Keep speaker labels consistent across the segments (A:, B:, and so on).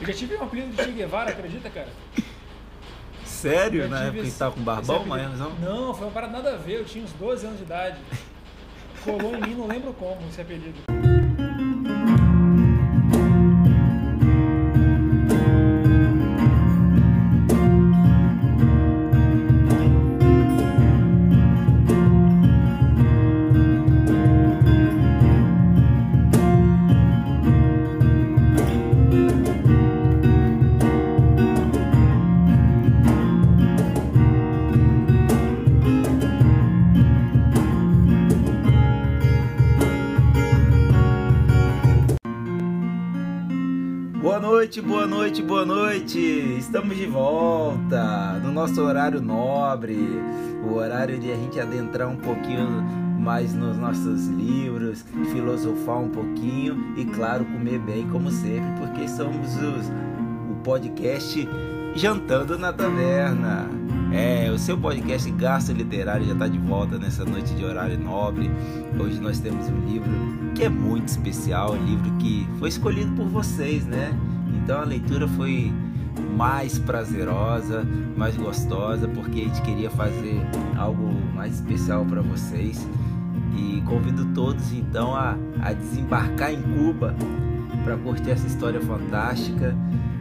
A: Eu já tive um apelido de Che Guevara, acredita, cara?
B: Sério? Na época que tava com barbão, mas não?
A: Não, foi uma parada nada a ver, eu tinha uns 12 anos de idade. Colou em mim, não lembro como esse apelido.
B: Boa noite, boa noite! Estamos de volta no nosso horário nobre, o horário de a gente adentrar um pouquinho mais nos nossos livros, filosofar um pouquinho e, claro, comer bem, como sempre, porque somos os, o podcast Jantando na Taverna. É, o seu podcast Gasto Literário já está de volta nessa noite de horário nobre. Hoje nós temos um livro que é muito especial, um livro que foi escolhido por vocês, né? Então a leitura foi mais prazerosa, mais gostosa, porque a gente queria fazer algo mais especial para vocês. E convido todos então a, a desembarcar em Cuba para curtir essa história fantástica.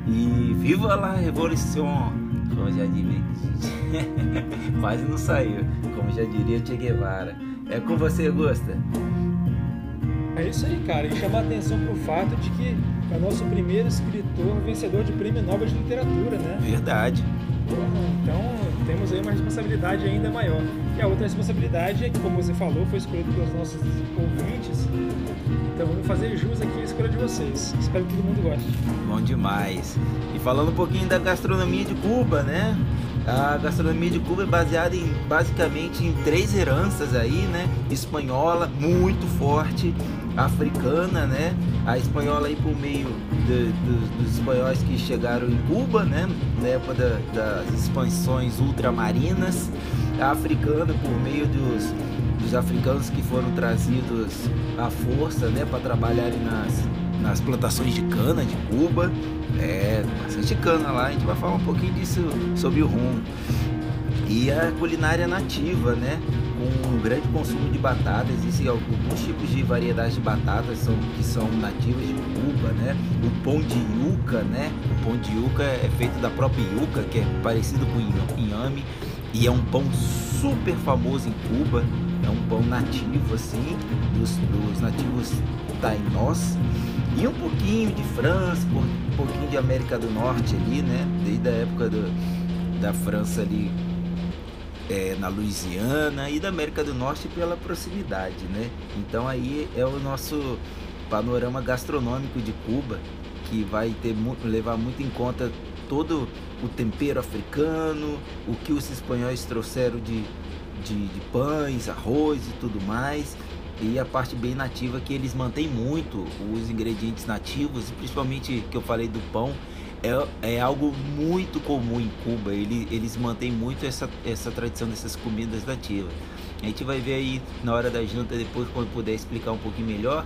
B: E viva a revolução! Como já diria, quase não saiu, como já diria Che Guevara. É com você, Gusta.
A: É isso aí, cara. E chamar atenção pro fato de que é o nosso primeiro escritor vencedor de prêmio Nobel de Literatura, né?
B: Verdade.
A: Então temos aí uma responsabilidade ainda maior. E a outra responsabilidade é que, como você falou, foi escolhido pelos nossos ouvintes. Então vamos fazer jus aqui à escolha de vocês. Espero que todo mundo goste.
B: Bom demais. E falando um pouquinho da gastronomia de Cuba, né? A gastronomia de Cuba é baseada em basicamente em três heranças aí, né? Espanhola, muito forte, africana, né? A espanhola aí por meio de- do- dos espanhóis que chegaram em Cuba, né? Na época da- das expansões ultramarinas. A africana por meio dos, dos africanos que foram trazidos à força, né? Para trabalharem nas, nas plantações de cana de Cuba. É, bastante cana lá, a gente vai falar um pouquinho disso sobre o rum. E a culinária nativa, né? Com um grande consumo de batata, existem alguns tipos de variedades de batatas são, que são nativas de Cuba, né? O pão de yuca, né? O pão de yuca é feito da própria yuca, que é parecido com inha- inhame, e é um pão super famoso em Cuba. É um pão nativo, assim, dos, dos nativos tainós. E um pouquinho de França, um pouquinho de América do Norte ali, né? Desde a época do, da França ali é, na Louisiana e da América do Norte pela proximidade, né? Então aí é o nosso panorama gastronômico de Cuba que vai ter levar muito em conta todo o tempero africano, o que os espanhóis trouxeram de, de, de pães, arroz e tudo mais. E a parte bem nativa que eles mantêm muito os ingredientes nativos, principalmente que eu falei do pão, é, é algo muito comum em Cuba. Ele, eles mantêm muito essa, essa tradição dessas comidas nativas. A gente vai ver aí na hora da janta, depois, quando puder explicar um pouquinho melhor,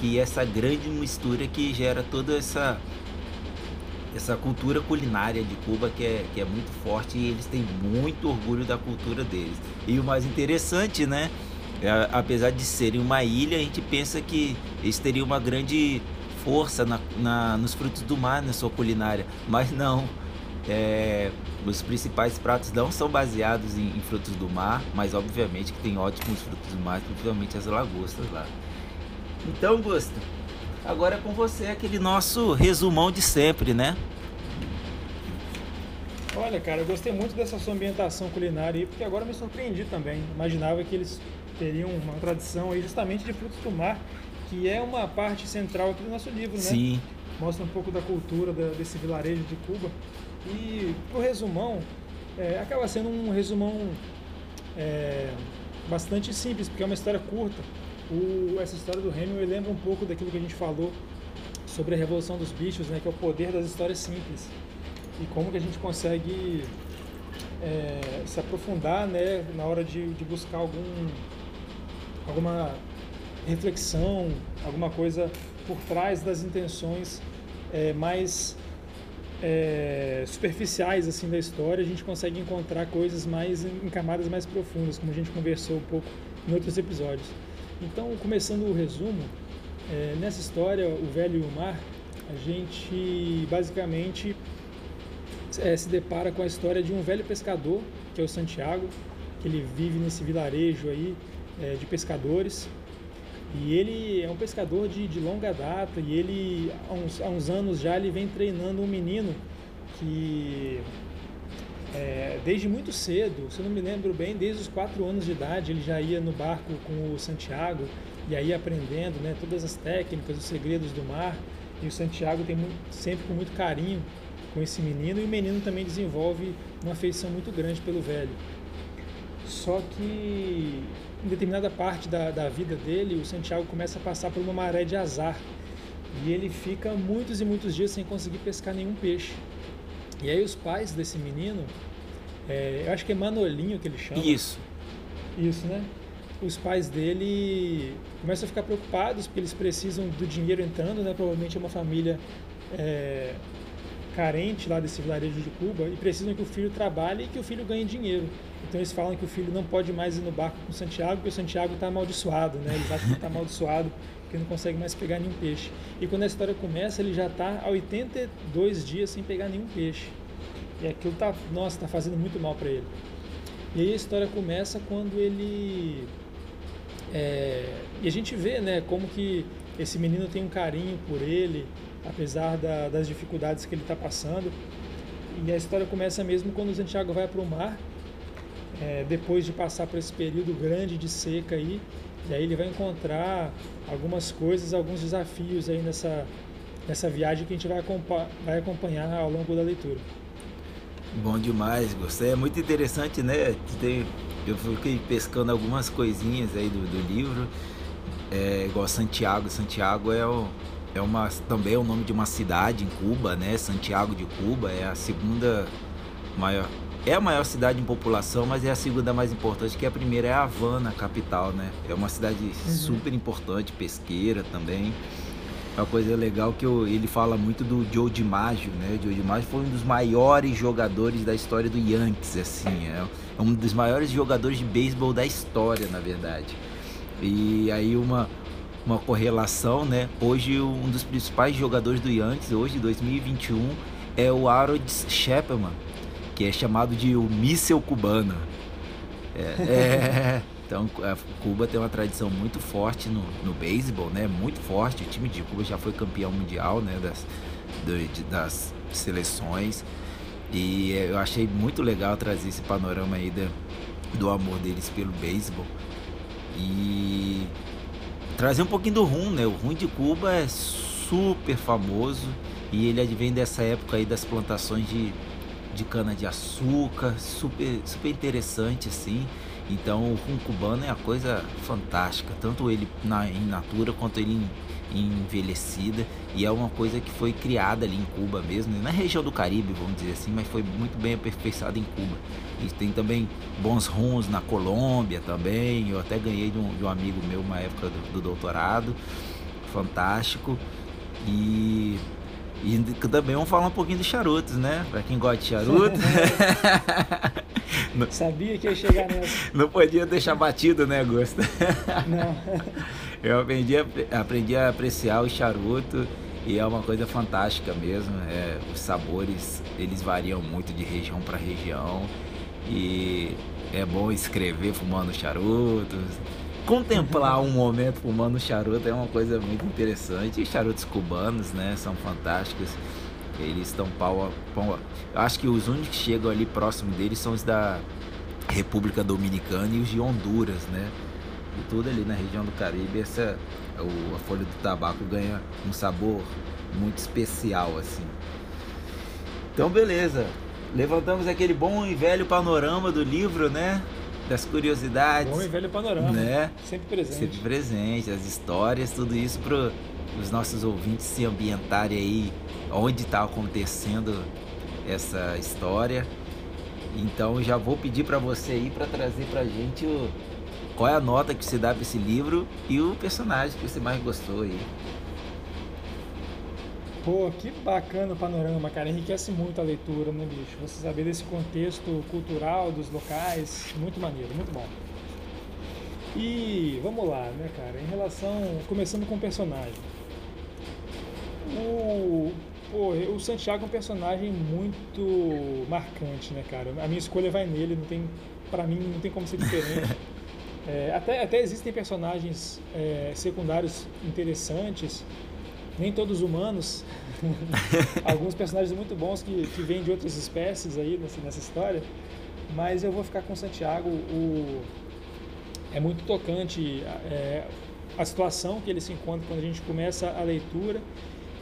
B: que essa grande mistura que gera toda essa essa cultura culinária de Cuba que é, que é muito forte e eles têm muito orgulho da cultura deles. E o mais interessante, né? é, apesar de serem uma ilha, a gente pensa que eles teriam uma grande força na, na- nos frutos do mar na sua culinária, mas não. É, os principais pratos não são baseados em, em frutos do mar, mas obviamente que tem ótimos frutos do mar, principalmente as lagostas lá. Então, Gusto, agora é com você aquele nosso resumão de sempre, né?
A: Olha, cara, eu gostei muito dessa sua ambientação culinária aí, porque agora me surpreendi também. Imaginava que eles teriam uma tradição aí justamente de frutos do mar, que é uma parte central aqui do nosso livro, né?
B: Sim,
A: Mostra um pouco da cultura da- desse vilarejo de Cuba. E pro resumão, é, acaba sendo um resumão é, bastante simples, porque é uma história curta. O- essa história do Hemingway lembra um pouco daquilo que a gente falou sobre a revolução dos bichos, né, que é o poder das histórias simples e como que a gente consegue é, se aprofundar, né, na hora de, de buscar algum alguma reflexão, alguma coisa por trás das intenções é, mais é, superficiais assim da história, a gente consegue encontrar coisas mais em camadas mais profundas, como a gente conversou um pouco em outros episódios. Então, começando o resumo, é, nessa história, o velho e o mar, a gente basicamente é, se depara com a história de um velho pescador, que é o Santiago, que ele vive nesse vilarejo aí de pescadores. E ele é um pescador de, de longa data e ele, há uns, há uns anos já, ele vem treinando um menino que é, desde muito cedo, se eu não me lembro bem, desde os quatro anos de idade, ele já ia no barco com o Santiago e aí aprendendo né, todas as técnicas, os segredos do mar. E o Santiago tem sempre com muito carinho com esse menino e o menino também desenvolve uma afeição muito grande pelo velho. Só que em determinada parte da, da vida dele, o Santiago começa a passar por uma maré de azar e ele fica muitos e muitos dias sem conseguir pescar nenhum peixe. E aí os pais desse menino, é, eu acho que é Manolinho que ele chama.
B: Isso.
A: Isso, né? Os pais dele começam a ficar preocupados porque eles precisam do dinheiro entrando, né? Provavelmente é uma família é, carente lá desse vilarejo de Cuba e precisam que o filho trabalhe e que o filho ganhe dinheiro. Então eles falam que o filho não pode mais ir no barco com Santiago porque o Santiago está amaldiçoado, né? Eles acham que está amaldiçoado porque não consegue mais pegar nenhum peixe. E quando a história começa, ele já está há 82 dias sem pegar nenhum peixe. E aquilo tá, nossa, está fazendo muito mal para ele. E aí a história começa quando ele é, e a gente vê, né, como que esse menino tem um carinho por ele, apesar da, das dificuldades que ele está passando. E a história começa mesmo quando o Santiago vai para o mar, é, depois de passar por esse período grande de seca aí, e aí ele vai encontrar algumas coisas, alguns desafios aí nessa, nessa viagem que a gente vai, vai acompanhar ao longo da leitura.
B: Bom demais, gostei. É muito interessante, né? Eu fiquei pescando algumas coisinhas aí do, do livro, é, igual Santiago. Santiago é o, é uma, também é o nome de uma cidade em Cuba, né? Santiago de Cuba é a segunda maior, é a maior cidade em população, mas é a segunda mais importante, que a primeira é a Havana, capital, né? É uma cidade uhum. super importante, pesqueira também. É uma coisa legal que eu, ele fala muito do Joe DiMaggio, né? O Joe DiMaggio foi um dos maiores jogadores da história do Yankees, assim, é um dos maiores jogadores de beisebol da história, na verdade. E aí uma uma correlação, né? Hoje um dos principais jogadores do Yankees, hoje 2021, é o Harold Shepperman, que é chamado de o míssel cubano. É, é, então Cuba tem uma tradição muito forte no, no beisebol, né? Muito forte. O time de Cuba já foi campeão mundial, né? Das, do, das seleções. E eu achei muito legal trazer esse panorama aí da, do amor deles pelo beisebol. E trazer um pouquinho do rum, né? O rum de Cuba é super famoso e ele advém dessa época aí das plantações de, de cana de açúcar, super super interessante assim. Então o rum cubano é a coisa fantástica, tanto ele na, em natura quanto ele em, envelhecida e é uma coisa que foi criada ali em Cuba mesmo, na região do Caribe, vamos dizer assim, mas foi muito bem aperfeiçoada em Cuba. E tem também bons rums na Colômbia também, eu até ganhei de um, de um amigo meu uma época do, do doutorado, fantástico. E e também vamos falar um pouquinho de charutos, né? Pra quem gosta de charuto.
A: Sabia que ia chegar nessa.
B: Não podia deixar batido, né, Augusto? Não. Eu aprendi a, aprendi a apreciar o charuto e é uma coisa fantástica mesmo. É, os sabores eles variam muito de região para região e é bom escrever fumando charutos. Contemplar um momento fumando charuto é uma coisa muito interessante. E charutos cubanos, né, são fantásticos. Eles estão pau a pau. Acho que os únicos que chegam ali próximo deles são os da República Dominicana e os de Honduras, né? E tudo ali na região do Caribe, essa, o, a folha do tabaco ganha um sabor muito especial, assim. Então, beleza. Levantamos aquele bom e velho panorama do livro, né? Das curiosidades.
A: Bom e velho panorama.
B: Né?
A: Sempre presente.
B: Sempre presente. As histórias, tudo isso para os nossos ouvintes se ambientarem aí onde está acontecendo essa história. Então já vou pedir para você aí para trazer para gente o, qual é a nota que você dá para esse livro e o personagem que você mais gostou aí.
A: Pô, que bacana o panorama, cara. Enriquece muito a leitura, né, bicho? Você saber desse contexto cultural dos locais, muito maneiro, muito bom. E vamos lá, né, cara? Em relação. Começando com o personagem. O, pô, o Santiago é um personagem muito marcante, né, cara? A minha escolha vai nele, não tem. Pra mim, não tem como ser diferente. É, até, até existem personagens é, secundários interessantes nem todos humanos. Alguns personagens muito bons que, que vêm de outras espécies aí nessa, nessa história. Mas eu vou ficar com Santiago. O, é muito tocante é, a situação que ele se encontra quando a gente começa a leitura.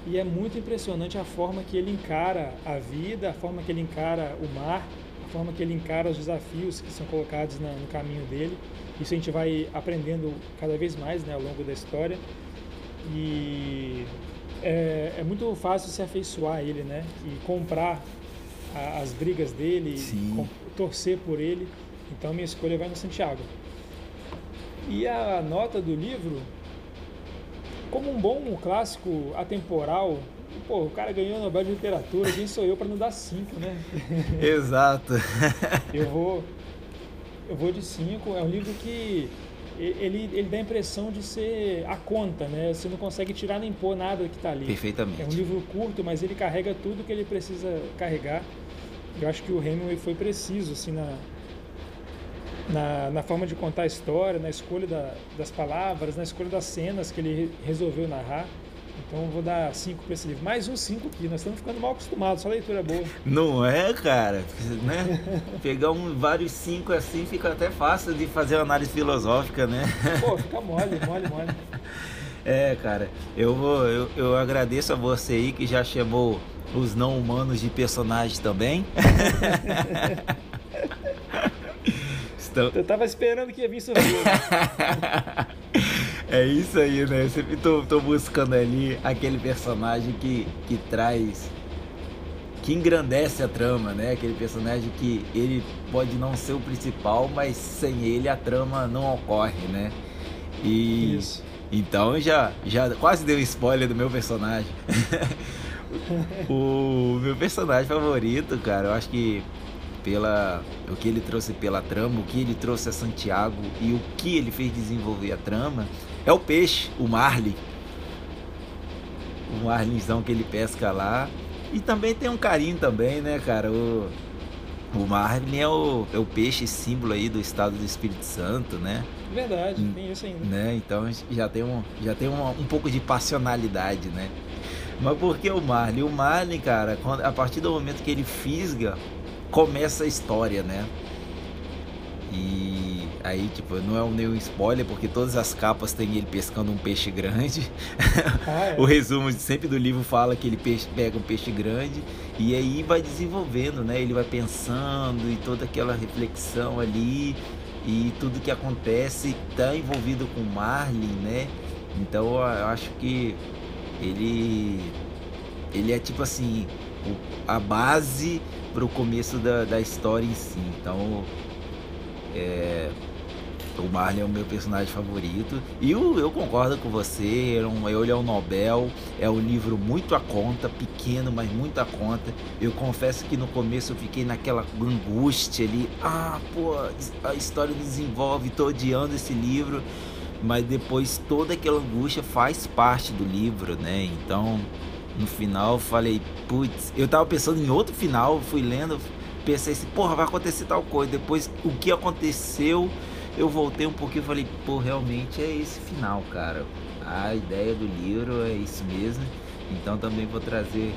A: E é muito impressionante a forma que ele encara a vida, a forma que ele encara o mar, a forma que ele encara os desafios que são colocados na, no caminho dele. Isso a gente vai aprendendo cada vez mais né, ao longo da história. E é, é muito fácil se afeiçoar a ele, né? E comprar a, as brigas dele, com, torcer por ele. Então minha escolha vai no Santiago. E a nota do livro, como um bom clássico atemporal, pô, o cara ganhou a Nobel de Literatura, quem sou eu para não dar cinco, né?
B: Exato.
A: eu vou eu vou de cinco. É um livro que ele, ele dá a impressão de ser a conta, né? Você não consegue tirar nem pôr nada que está ali.
B: Perfeitamente.
A: É um livro curto, mas ele carrega tudo que ele precisa carregar. Eu acho que o Hemingway foi preciso, assim, na, na, na forma de contar a história, na escolha da, das palavras, na escolha das cenas que ele resolveu narrar. Então eu vou dar 5 para esse livro. Mais um 5 aqui, nós estamos ficando mal acostumados, só leitura boa.
B: Não é, cara? Né? Pegar um, vários 5 assim fica até fácil de fazer uma análise filosófica, né?
A: Pô, fica mole, mole, mole.
B: É, cara, eu, vou, eu, eu agradeço a você aí que já chamou os não humanos de personagens também.
A: Estão... Eu tava esperando que ia vir surpresa.
B: É isso aí, né? Eu sempre tô, tô buscando ali aquele personagem que, que traz. que engrandece a trama, né? Aquele personagem que ele pode não ser o principal, mas sem ele a trama não ocorre, né? E. Isso. Então já, já quase deu spoiler do meu personagem. o meu personagem favorito, cara, eu acho que pela o que ele trouxe pela trama, o que ele trouxe a Santiago e o que ele fez desenvolver a trama, é o peixe, o marlin. O marlinzão que ele pesca lá. E também tem um carinho também, né, cara? O, o marlin é o, é o peixe símbolo aí do estado do Espírito Santo, né?
A: Verdade, hum, tem isso ainda.
B: Né? Então já tem, um, já tem um, um pouco de passionalidade, né? Mas por que o Marlin? O Marlin, cara, quando, a partir do momento que ele fisga começa a história, né? E aí, tipo, não é um nenhum spoiler, porque todas as capas tem ele pescando um peixe grande. Ah, é. o resumo sempre do livro fala que ele peixe, pega um peixe grande e aí vai desenvolvendo, né? Ele vai pensando e toda aquela reflexão ali e tudo que acontece está envolvido com Marlin, né? Então eu acho que ele ele é tipo assim a base para o começo da, da história em si. Então, é, o Marley é o meu personagem favorito. E eu, eu concordo com você, é ele é um Nobel, é um livro muito a conta, pequeno, mas muito a conta. Eu confesso que no começo eu fiquei naquela angústia ali. Ah, pô, a história desenvolve, tô odiando esse livro. Mas depois toda aquela angústia faz parte do livro, né? Então no final, falei, putz, eu tava pensando em outro final, fui lendo, pensei assim, porra, vai acontecer tal coisa. Depois, o que aconteceu, eu voltei um pouquinho e falei, pô, realmente é esse final, cara. A ideia do livro é isso mesmo. Então também vou trazer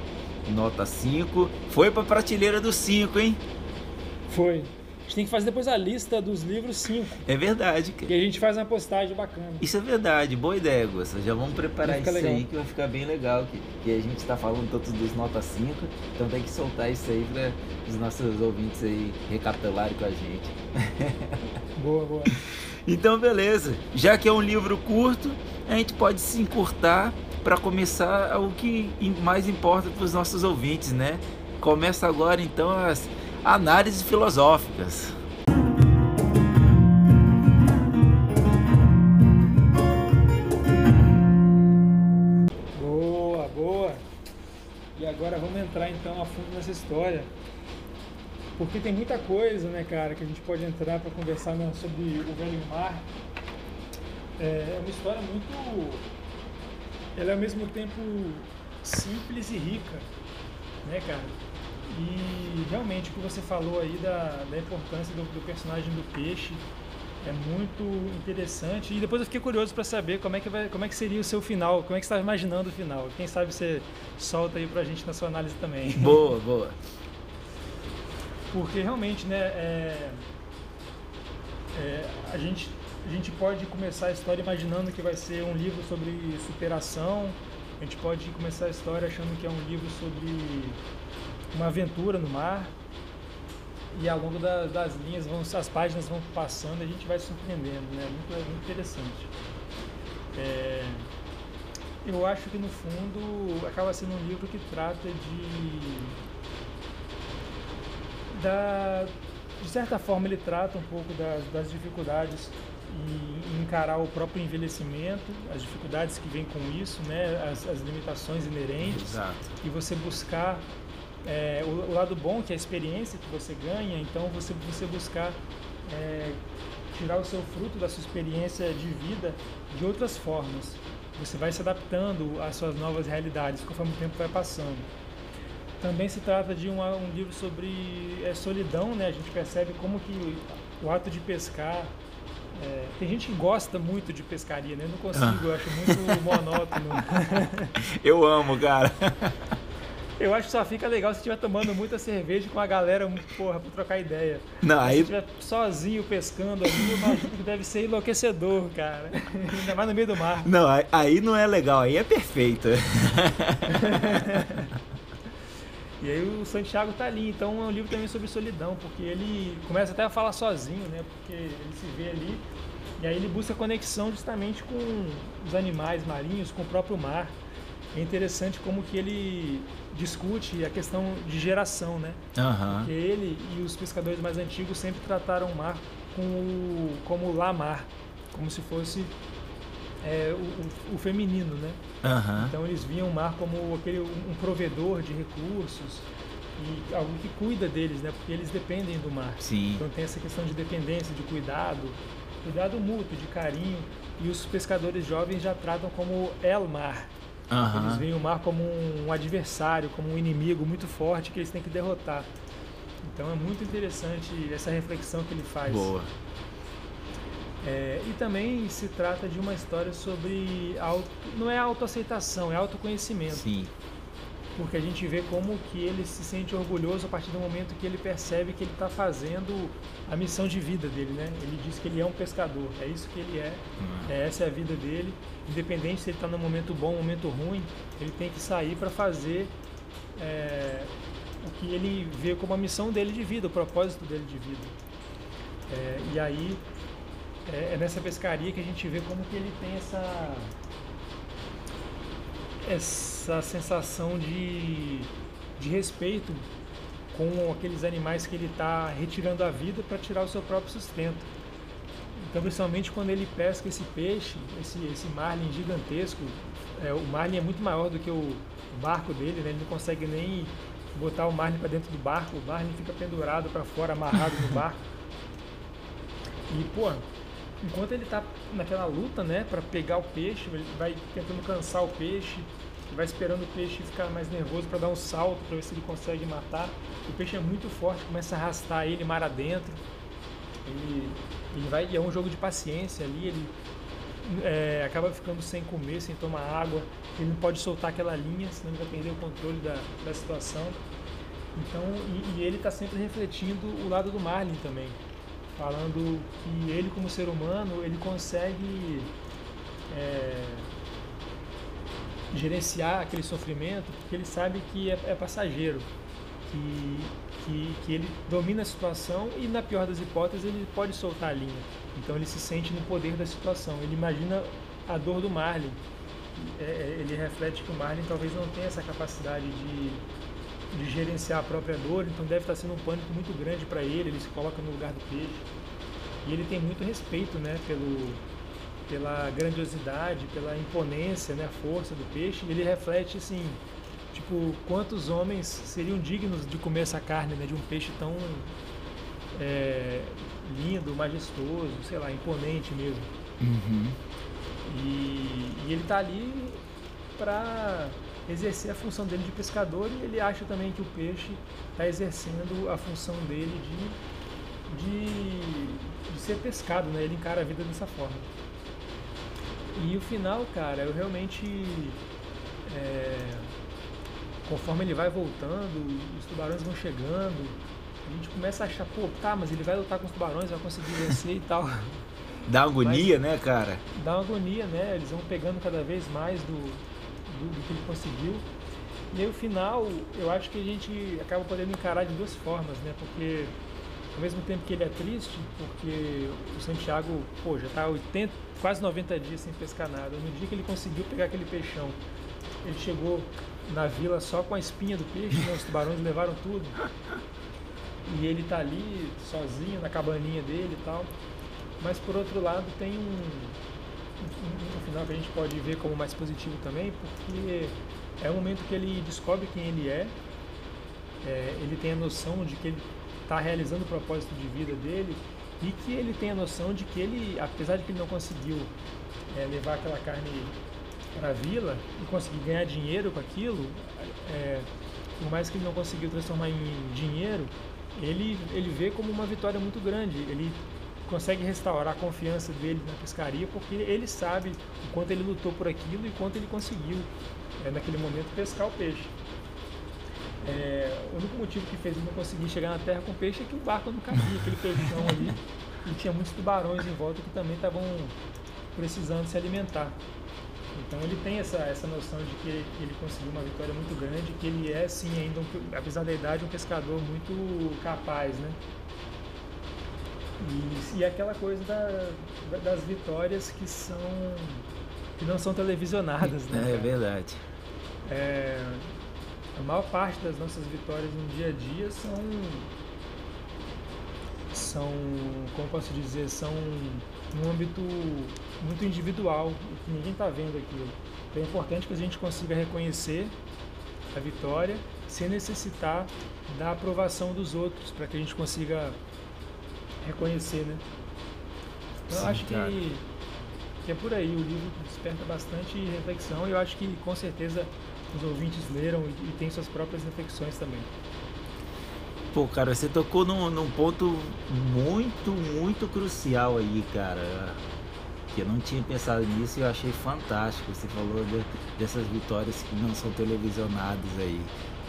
B: nota 5. Foi pra prateleira do 5, hein?
A: Foi gente tem que fazer depois a lista dos livros 5.
B: É verdade. Cara.
A: E a gente faz uma postagem bacana.
B: Isso é verdade, boa ideia, Gusta. Já vamos preparar isso legal. aí que vai ficar bem legal. Que, que a gente está falando tanto dos nota 5, então tem que soltar isso aí para os nossos ouvintes aí recapitularem com a gente.
A: Boa, boa.
B: Então, beleza. Já que é um livro curto, a gente pode se encurtar para começar o que mais importa para os nossos ouvintes, né? Começa agora então as análises filosóficas.
A: Boa, boa. então a fundo nessa história. Porque tem muita coisa, né, cara, que a gente pode entrar para conversar né, sobre o Velho Mar. É, é uma história muito. Ela é ao mesmo tempo simples e rica, né, cara? E realmente o que você falou aí da, da importância do, do personagem do peixe é muito interessante. E depois eu fiquei curioso para saber como é, que vai, como é que seria o seu final, como é que você estava imaginando o final. Quem sabe você solta aí pra gente na sua análise também.
B: Boa, boa.
A: Porque realmente, né, é, é, a, gente, a gente pode começar a história imaginando que vai ser um livro sobre superação, a gente pode começar a história achando que é um livro sobre uma aventura no mar, e ao longo da, das linhas, vão, as páginas vão passando e a gente vai surpreendendo, né? Muito, é muito interessante. É, eu acho que no fundo acaba sendo um livro que trata de. Da, de certa forma, ele trata um pouco das, das dificuldades e encarar o próprio envelhecimento, as dificuldades que vêm com isso, né? as, as limitações inerentes,
B: Exato.
A: e você buscar é, o, o, lado bom, que é a experiência que você ganha, então você, você buscar é, tirar o seu fruto da sua experiência de vida de outras formas. Você vai se adaptando às suas novas realidades conforme o tempo vai passando. Também se trata de um, um livro sobre é, solidão, né? A gente percebe como que o ato de pescar é, tem gente que gosta muito de pescaria, né? Eu não consigo, eu acho muito monótono.
B: eu amo, cara.
A: Eu acho que só fica legal se estiver tomando muita cerveja com a galera, porra, pra trocar ideia.
B: Não, aí...
A: Se estiver sozinho pescando ali, eu imagino que deve ser enlouquecedor, cara. Ainda mais no meio do mar.
B: Não, aí não é legal, aí é perfeito.
A: E aí o Santiago tá ali, então é um livro também sobre solidão, porque ele começa até a falar sozinho, né? Porque ele se vê ali e aí ele busca conexão justamente com os animais marinhos, com o próprio mar. É interessante como que ele discute a questão de geração, né?
B: Uhum.
A: Porque ele e os pescadores mais antigos sempre trataram o mar com o, como lamar, como se fosse é, o, o, feminino, né?
B: Uhum.
A: Então eles viam o mar como aquele, um provedor de recursos e algo que cuida deles, né? Porque eles dependem do mar.
B: Sim.
A: Então tem essa questão de dependência, de cuidado, cuidado mútuo, de carinho. E os pescadores jovens já tratam como el mar,
B: Uhum.
A: Eles veem o mar como um adversário, como um inimigo muito forte que eles têm que derrotar. Então é muito interessante essa reflexão que ele faz.
B: Boa.
A: É, e também se trata de uma história sobre auto, não é autoaceitação, é autoconhecimento.
B: Sim
A: porque a gente vê como que ele se sente orgulhoso a partir do momento que ele percebe que ele está fazendo a missão de vida dele, né? Ele diz que ele é um pescador, é isso que ele é, uhum. é essa é a vida dele. Independente se ele está no momento bom, ou momento ruim, ele tem que sair para fazer é, o que ele vê como a missão dele de vida, o propósito dele de vida. É, e aí é, é nessa pescaria que a gente vê como que ele tem essa essa sensação de, de respeito com aqueles animais que ele está retirando a vida para tirar o seu próprio sustento. Então, principalmente quando ele pesca esse peixe, esse, esse marlin gigantesco, é, o marlin é muito maior do que o barco dele, né? ele não consegue nem botar o marlin para dentro do barco, o marlin fica pendurado para fora, amarrado no barco. E, pô, enquanto ele está naquela luta, né, para pegar o peixe, ele vai tentando cansar o peixe, vai esperando o peixe ficar mais nervoso para dar um salto para ver se ele consegue matar. O peixe é muito forte, começa a arrastar ele mar adentro. Ele, ele vai, e é um jogo de paciência ali, ele é, acaba ficando sem comer, sem tomar água. Ele não pode soltar aquela linha, senão ele vai perder o controle da, da situação. Então, e, e ele está sempre refletindo o lado do Marlin também falando que ele como ser humano ele consegue é, gerenciar aquele sofrimento porque ele sabe que é, é passageiro que, que, que, ele domina a situação e na pior das hipóteses ele pode soltar a linha. Então ele se sente no poder da situação. Ele imagina a dor do Marlin. É, é ele reflete que o Marlin talvez não tenha essa capacidade de de gerenciar a própria dor, então deve estar sendo um pânico muito grande para ele, ele se coloca no lugar do peixe. E ele tem muito respeito, né, pelo, pela grandiosidade, pela imponência, né, a força do peixe, ele reflete assim, tipo, quantos homens seriam dignos de comer essa carne, né? De um peixe tão é, lindo, majestoso, sei lá, imponente mesmo.
B: Uhum.
A: E, e ele tá ali para exercer a função dele de pescador e ele acha também que o peixe está exercendo a função dele de, de, de, ser pescado, né? Ele encara a vida dessa forma. E o final, cara, eu realmente. É, conforme ele vai voltando, os tubarões vão chegando, a gente começa a achar, pô, tá, mas ele vai lutar com os tubarões, vai conseguir vencer e tal.
B: Dá agonia, mas, né, cara?
A: Dá uma agonia, né? Eles vão pegando cada vez mais do, do, do que ele conseguiu. E aí o final, eu acho que a gente acaba podendo encarar de duas formas, né? Porque ao mesmo tempo que ele é triste, porque o Santiago, pô, já está 80, quase 90 dias sem pescar nada. No dia que ele conseguiu pegar aquele peixão, ele chegou na vila só com a espinha do peixe, né? os tubarões levaram tudo. E ele tá ali sozinho na cabaninha dele e tal. Mas por outro lado tem um, um, um final que a gente pode ver como mais positivo também, porque é o momento que ele descobre quem ele é, é ele tem a noção de que ele está realizando o propósito de vida dele e que ele tem a noção de que ele, apesar de que ele não conseguiu é, levar aquela carne para a vila e conseguir ganhar dinheiro com aquilo, é, por mais que ele não conseguiu transformar em dinheiro, ele, ele vê como uma vitória muito grande. Ele consegue restaurar a confiança dele na pescaria porque ele sabe o quanto ele lutou por aquilo e quanto ele conseguiu é, naquele momento pescar o peixe. É, o único motivo que fez ele não conseguir chegar na terra com peixe é que o barco não cabia, aquele peixão ali. E tinha muitos tubarões em volta que também estavam precisando se alimentar. Então ele tem essa, essa noção de que ele conseguiu uma vitória muito grande, que ele é sim ainda, um, apesar da idade, um pescador muito capaz, né? E, e aquela coisa da, das vitórias que são que não são televisionadas, né?
B: É, verdade.
A: É, a maior parte das nossas vitórias no dia a dia são são, como posso dizer, são num âmbito muito individual, que ninguém está vendo aquilo. Então é importante que a gente consiga reconhecer a vitória sem necessitar da aprovação dos outros, para que a gente consiga reconhecer, né? Então Sim, eu acho que, que é por aí, o livro desperta bastante reflexão e eu acho que com certeza os ouvintes leram e, e têm suas próprias reflexões também.
B: Pô, cara, você tocou num, num ponto muito, muito crucial aí, cara. Que eu não tinha pensado nisso e eu achei fantástico. Você falou de, dessas vitórias que não são televisionadas aí.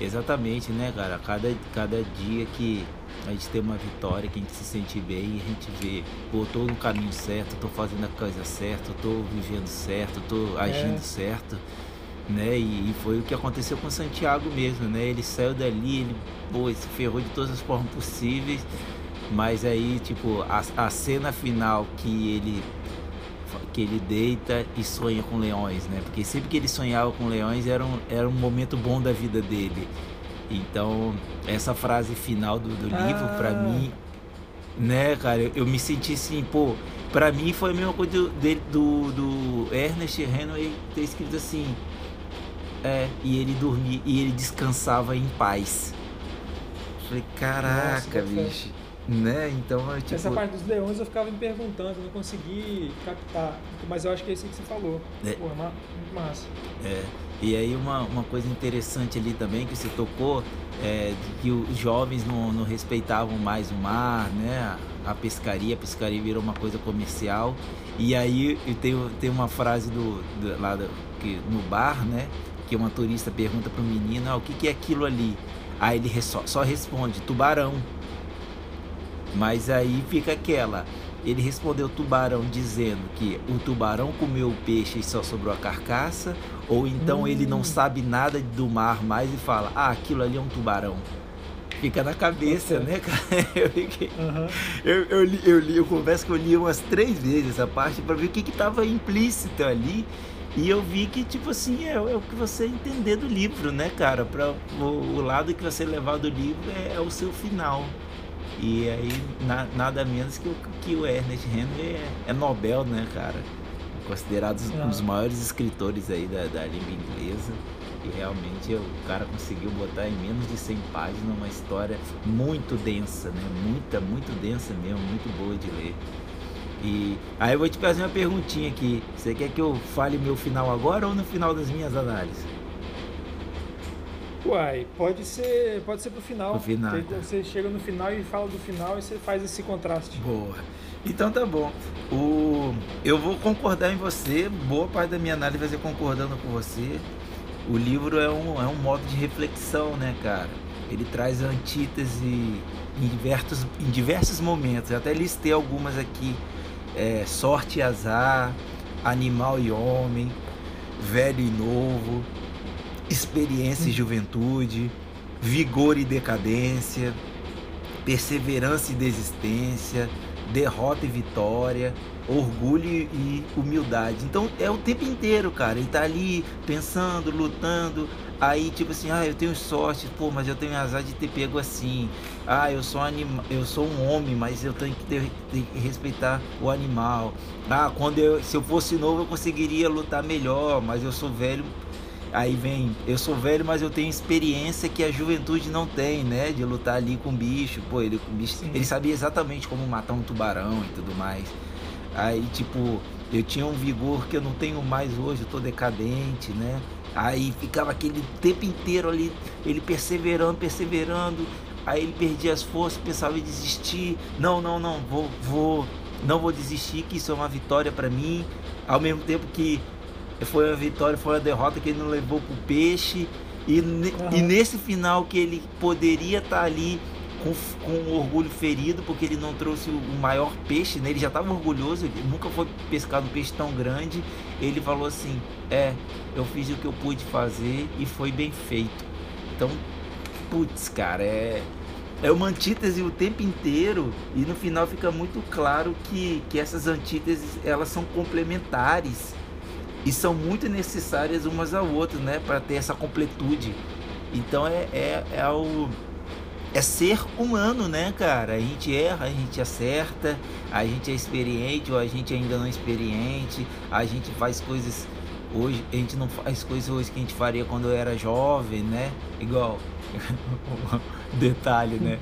B: Exatamente, né, cara? Cada, cada dia que a gente tem uma vitória, que a gente se sente bem, a gente vê, pô, tô no caminho certo, tô fazendo a coisa certa, tô vivendo certo, tô agindo é. certo né? E, e, foi o que aconteceu com Santiago mesmo, né? Ele saiu dali, ele pô, se ferrou de todas as formas possíveis, mas aí, tipo, a, a cena final que ele que ele deita e sonha com leões, né? Porque sempre que ele sonhava com leões era um, era um momento bom da vida dele. Então, essa frase final do, do ah. livro, para mim, né, cara, eu, eu, me senti assim, pô, pra mim foi a mesma coisa do, do, do Ernest Hemingway ter escrito assim, é, e ele dormia e ele descansava em paz. Falei, caraca, Nossa, bicho. Né? Então,
A: é,
B: tipo...
A: Essa parte dos leões eu ficava me perguntando, não consegui captar. Mas eu acho que é isso que você falou. É. Pô, é muito massa.
B: É. E aí uma, uma coisa interessante ali também que você tocou é que os jovens não, não respeitavam mais o mar, né? A pescaria, a pescaria virou uma coisa comercial. E aí tenho, tenho uma frase do, do lá do, que, no bar, né? Que uma turista pergunta para o menino ah, o que, que é aquilo ali. Aí ele só, só responde tubarão. Mas aí fica aquela. Ele respondeu tubarão dizendo que o tubarão comeu o peixe e só sobrou a carcaça, ou então hum. ele não sabe nada do mar mais e fala: "Ah, aquilo ali é um tubarão". Fica na cabeça, né, cara? Eu, fiquei... uhum. eu, eu, li, eu, li, eu confesso que eu li umas três vezes essa parte para ver o que estava implícito ali e eu vi que, tipo assim, é, é, o que você entender do livro, né, cara? Pra, o, o lado que você levar do livro é, é o seu final. E aí, na, nada menos que o, que o Ernest Hemingway é, é Nobel, né, cara? Considerado um dos ah. maiores escritores aí da, da língua inglesa. E realmente o cara conseguiu botar em menos de 100 páginas uma história muito densa, né? Muita, muito densa mesmo, muito boa de ler. E aí eu vou te fazer uma perguntinha aqui. Você quer que eu fale meu final agora ou no final das minhas análises?
A: Uai, pode ser, pode ser pro final.
B: Pro final.
A: Tá. Você chega no final e fala do final e você faz esse contraste.
B: Boa. Então tá bom. O, eu vou concordar em você. Boa parte da minha análise vai ser concordando com você. O livro é um, é um modo de reflexão, né, cara? Ele traz antítese em diversos, em diversos momentos. Eu até listei algumas aqui. É, sorte e azar, animal e homem, velho e novo, experiência e juventude, vigor e decadência, perseverança e desistência, derrota e vitória, orgulho e humildade. Então é o tempo inteiro, cara. Ele tá ali pensando, lutando. Aí, tipo assim, ah, eu tenho sorte, pô, mas eu tenho azar de ter pego assim. Ah, eu sou, anima eu sou um homem, mas eu tenho que, ter, tenho que respeitar o animal. Ah, quando eu, se eu fosse novo, eu conseguiria lutar melhor, mas eu sou velho, Aí vem, eu sou velho, mas eu tenho experiência que a juventude não tem, né? De lutar ali com bicho. Pô, ele, bicho, ele sabia exatamente como matar um tubarão e tudo mais. Aí, tipo, eu tinha um vigor que eu não tenho mais hoje, eu tô decadente, né? Aí ficava aquele tempo inteiro ali, ele perseverando, perseverando. Aí ele perdia as forças, pensava em desistir. Não, não, não, vou, vou, não vou desistir, que isso é uma vitória para mim. Ao mesmo tempo que foi uma vitória, foi uma derrota que ele não levou pro peixe. E, uhum. e nesse final que ele poderia estar tá ali com, com orgulho ferido, porque ele não trouxe o maior peixe, né? ele já estava orgulhoso, ele nunca foi pescado um peixe tão grande. Ele falou assim: É, eu fiz o que eu pude fazer e foi bem feito. Então, putz, cara, é, é uma antítese o tempo inteiro e no final fica muito claro que, que essas antíteses elas são complementares e são muito necessárias umas a outras, né, para ter essa completude. Então é, é, é o é ser humano, né, cara? A gente erra, a gente acerta, a gente é experiente ou a gente ainda não é experiente, a gente faz coisas hoje, a gente não faz coisas hoje que a gente faria quando eu era jovem, né? Igual detalhe, né?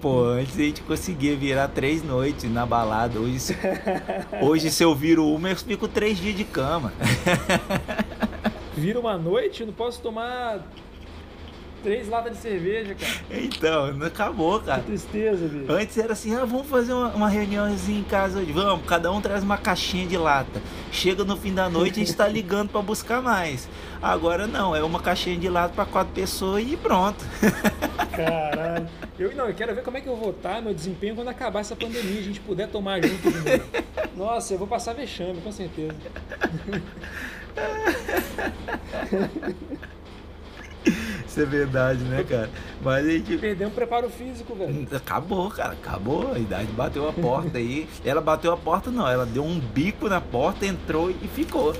B: Pô, antes a gente conseguia virar três noites na balada. Hoje, se, hoje se eu viro uma, eu fico três dias de cama.
A: Vira uma noite, eu não posso tomar Três latas de cerveja, cara.
B: Então, não acabou, cara.
A: Que tristeza, bicho.
B: Antes era assim, ah, vamos fazer uma, uma reuniãozinha em casa hoje. Vamos, cada um traz uma caixinha de lata. Chega no fim da noite, a gente tá ligando para buscar mais. Agora não, é uma caixinha de lata para quatro pessoas e pronto.
A: Caralho. Eu não, eu quero ver como é que eu vou estar, meu desempenho quando acabar essa pandemia, a gente puder tomar junto. Nossa, eu vou passar vexame, com certeza.
B: Isso é verdade, né, cara? Mas a gente.
A: Perdeu um preparo físico, velho.
B: Acabou, cara, acabou. A idade bateu a porta aí. Ela bateu a porta, não. Ela deu um bico na porta, entrou e ficou.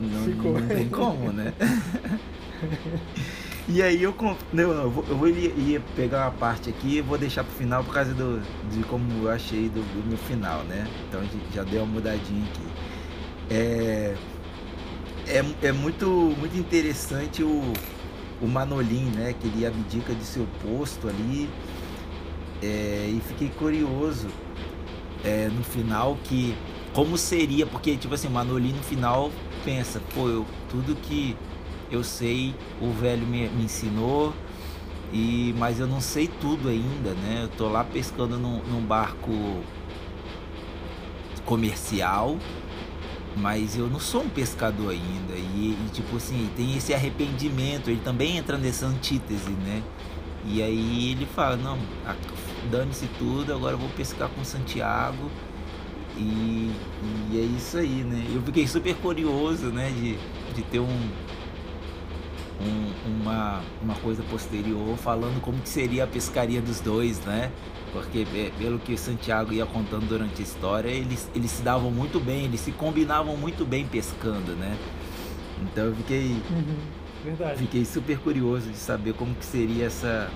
B: Não, ficou. não tem como, né? E aí eu, não, eu vou, eu vou ia, pegar uma parte aqui e vou deixar pro final por causa do, de como eu achei do, do meu final, né? Então a gente já deu uma mudadinha aqui. É, é, é muito, muito interessante o, o Manolin, né? Que ele abdica de seu posto ali. É, e fiquei curioso é, no final que como seria, porque tipo assim, o Manolin no final pensa, pô, eu, tudo que eu sei, o velho me, me ensinou, e mas eu não sei tudo ainda, né? Eu tô lá pescando num, num barco comercial mas eu não sou um pescador ainda. E, e, tipo assim, tem esse arrependimento, ele também entra nessa antítese, né? E aí ele fala, não, dane-se tudo, agora eu vou pescar com Santiago. E, e, é isso aí, né? Eu fiquei super curioso, né, de, de ter um, um, uma, uma coisa posterior falando como que seria a pescaria dos dois, né? porque pelo que Santiago ia contando durante a história, eles, eles se davam muito bem, eles se combinavam muito bem pescando, né? Então eu fiquei
A: uhum, verdade.
B: fiquei super curioso de saber como que seria essa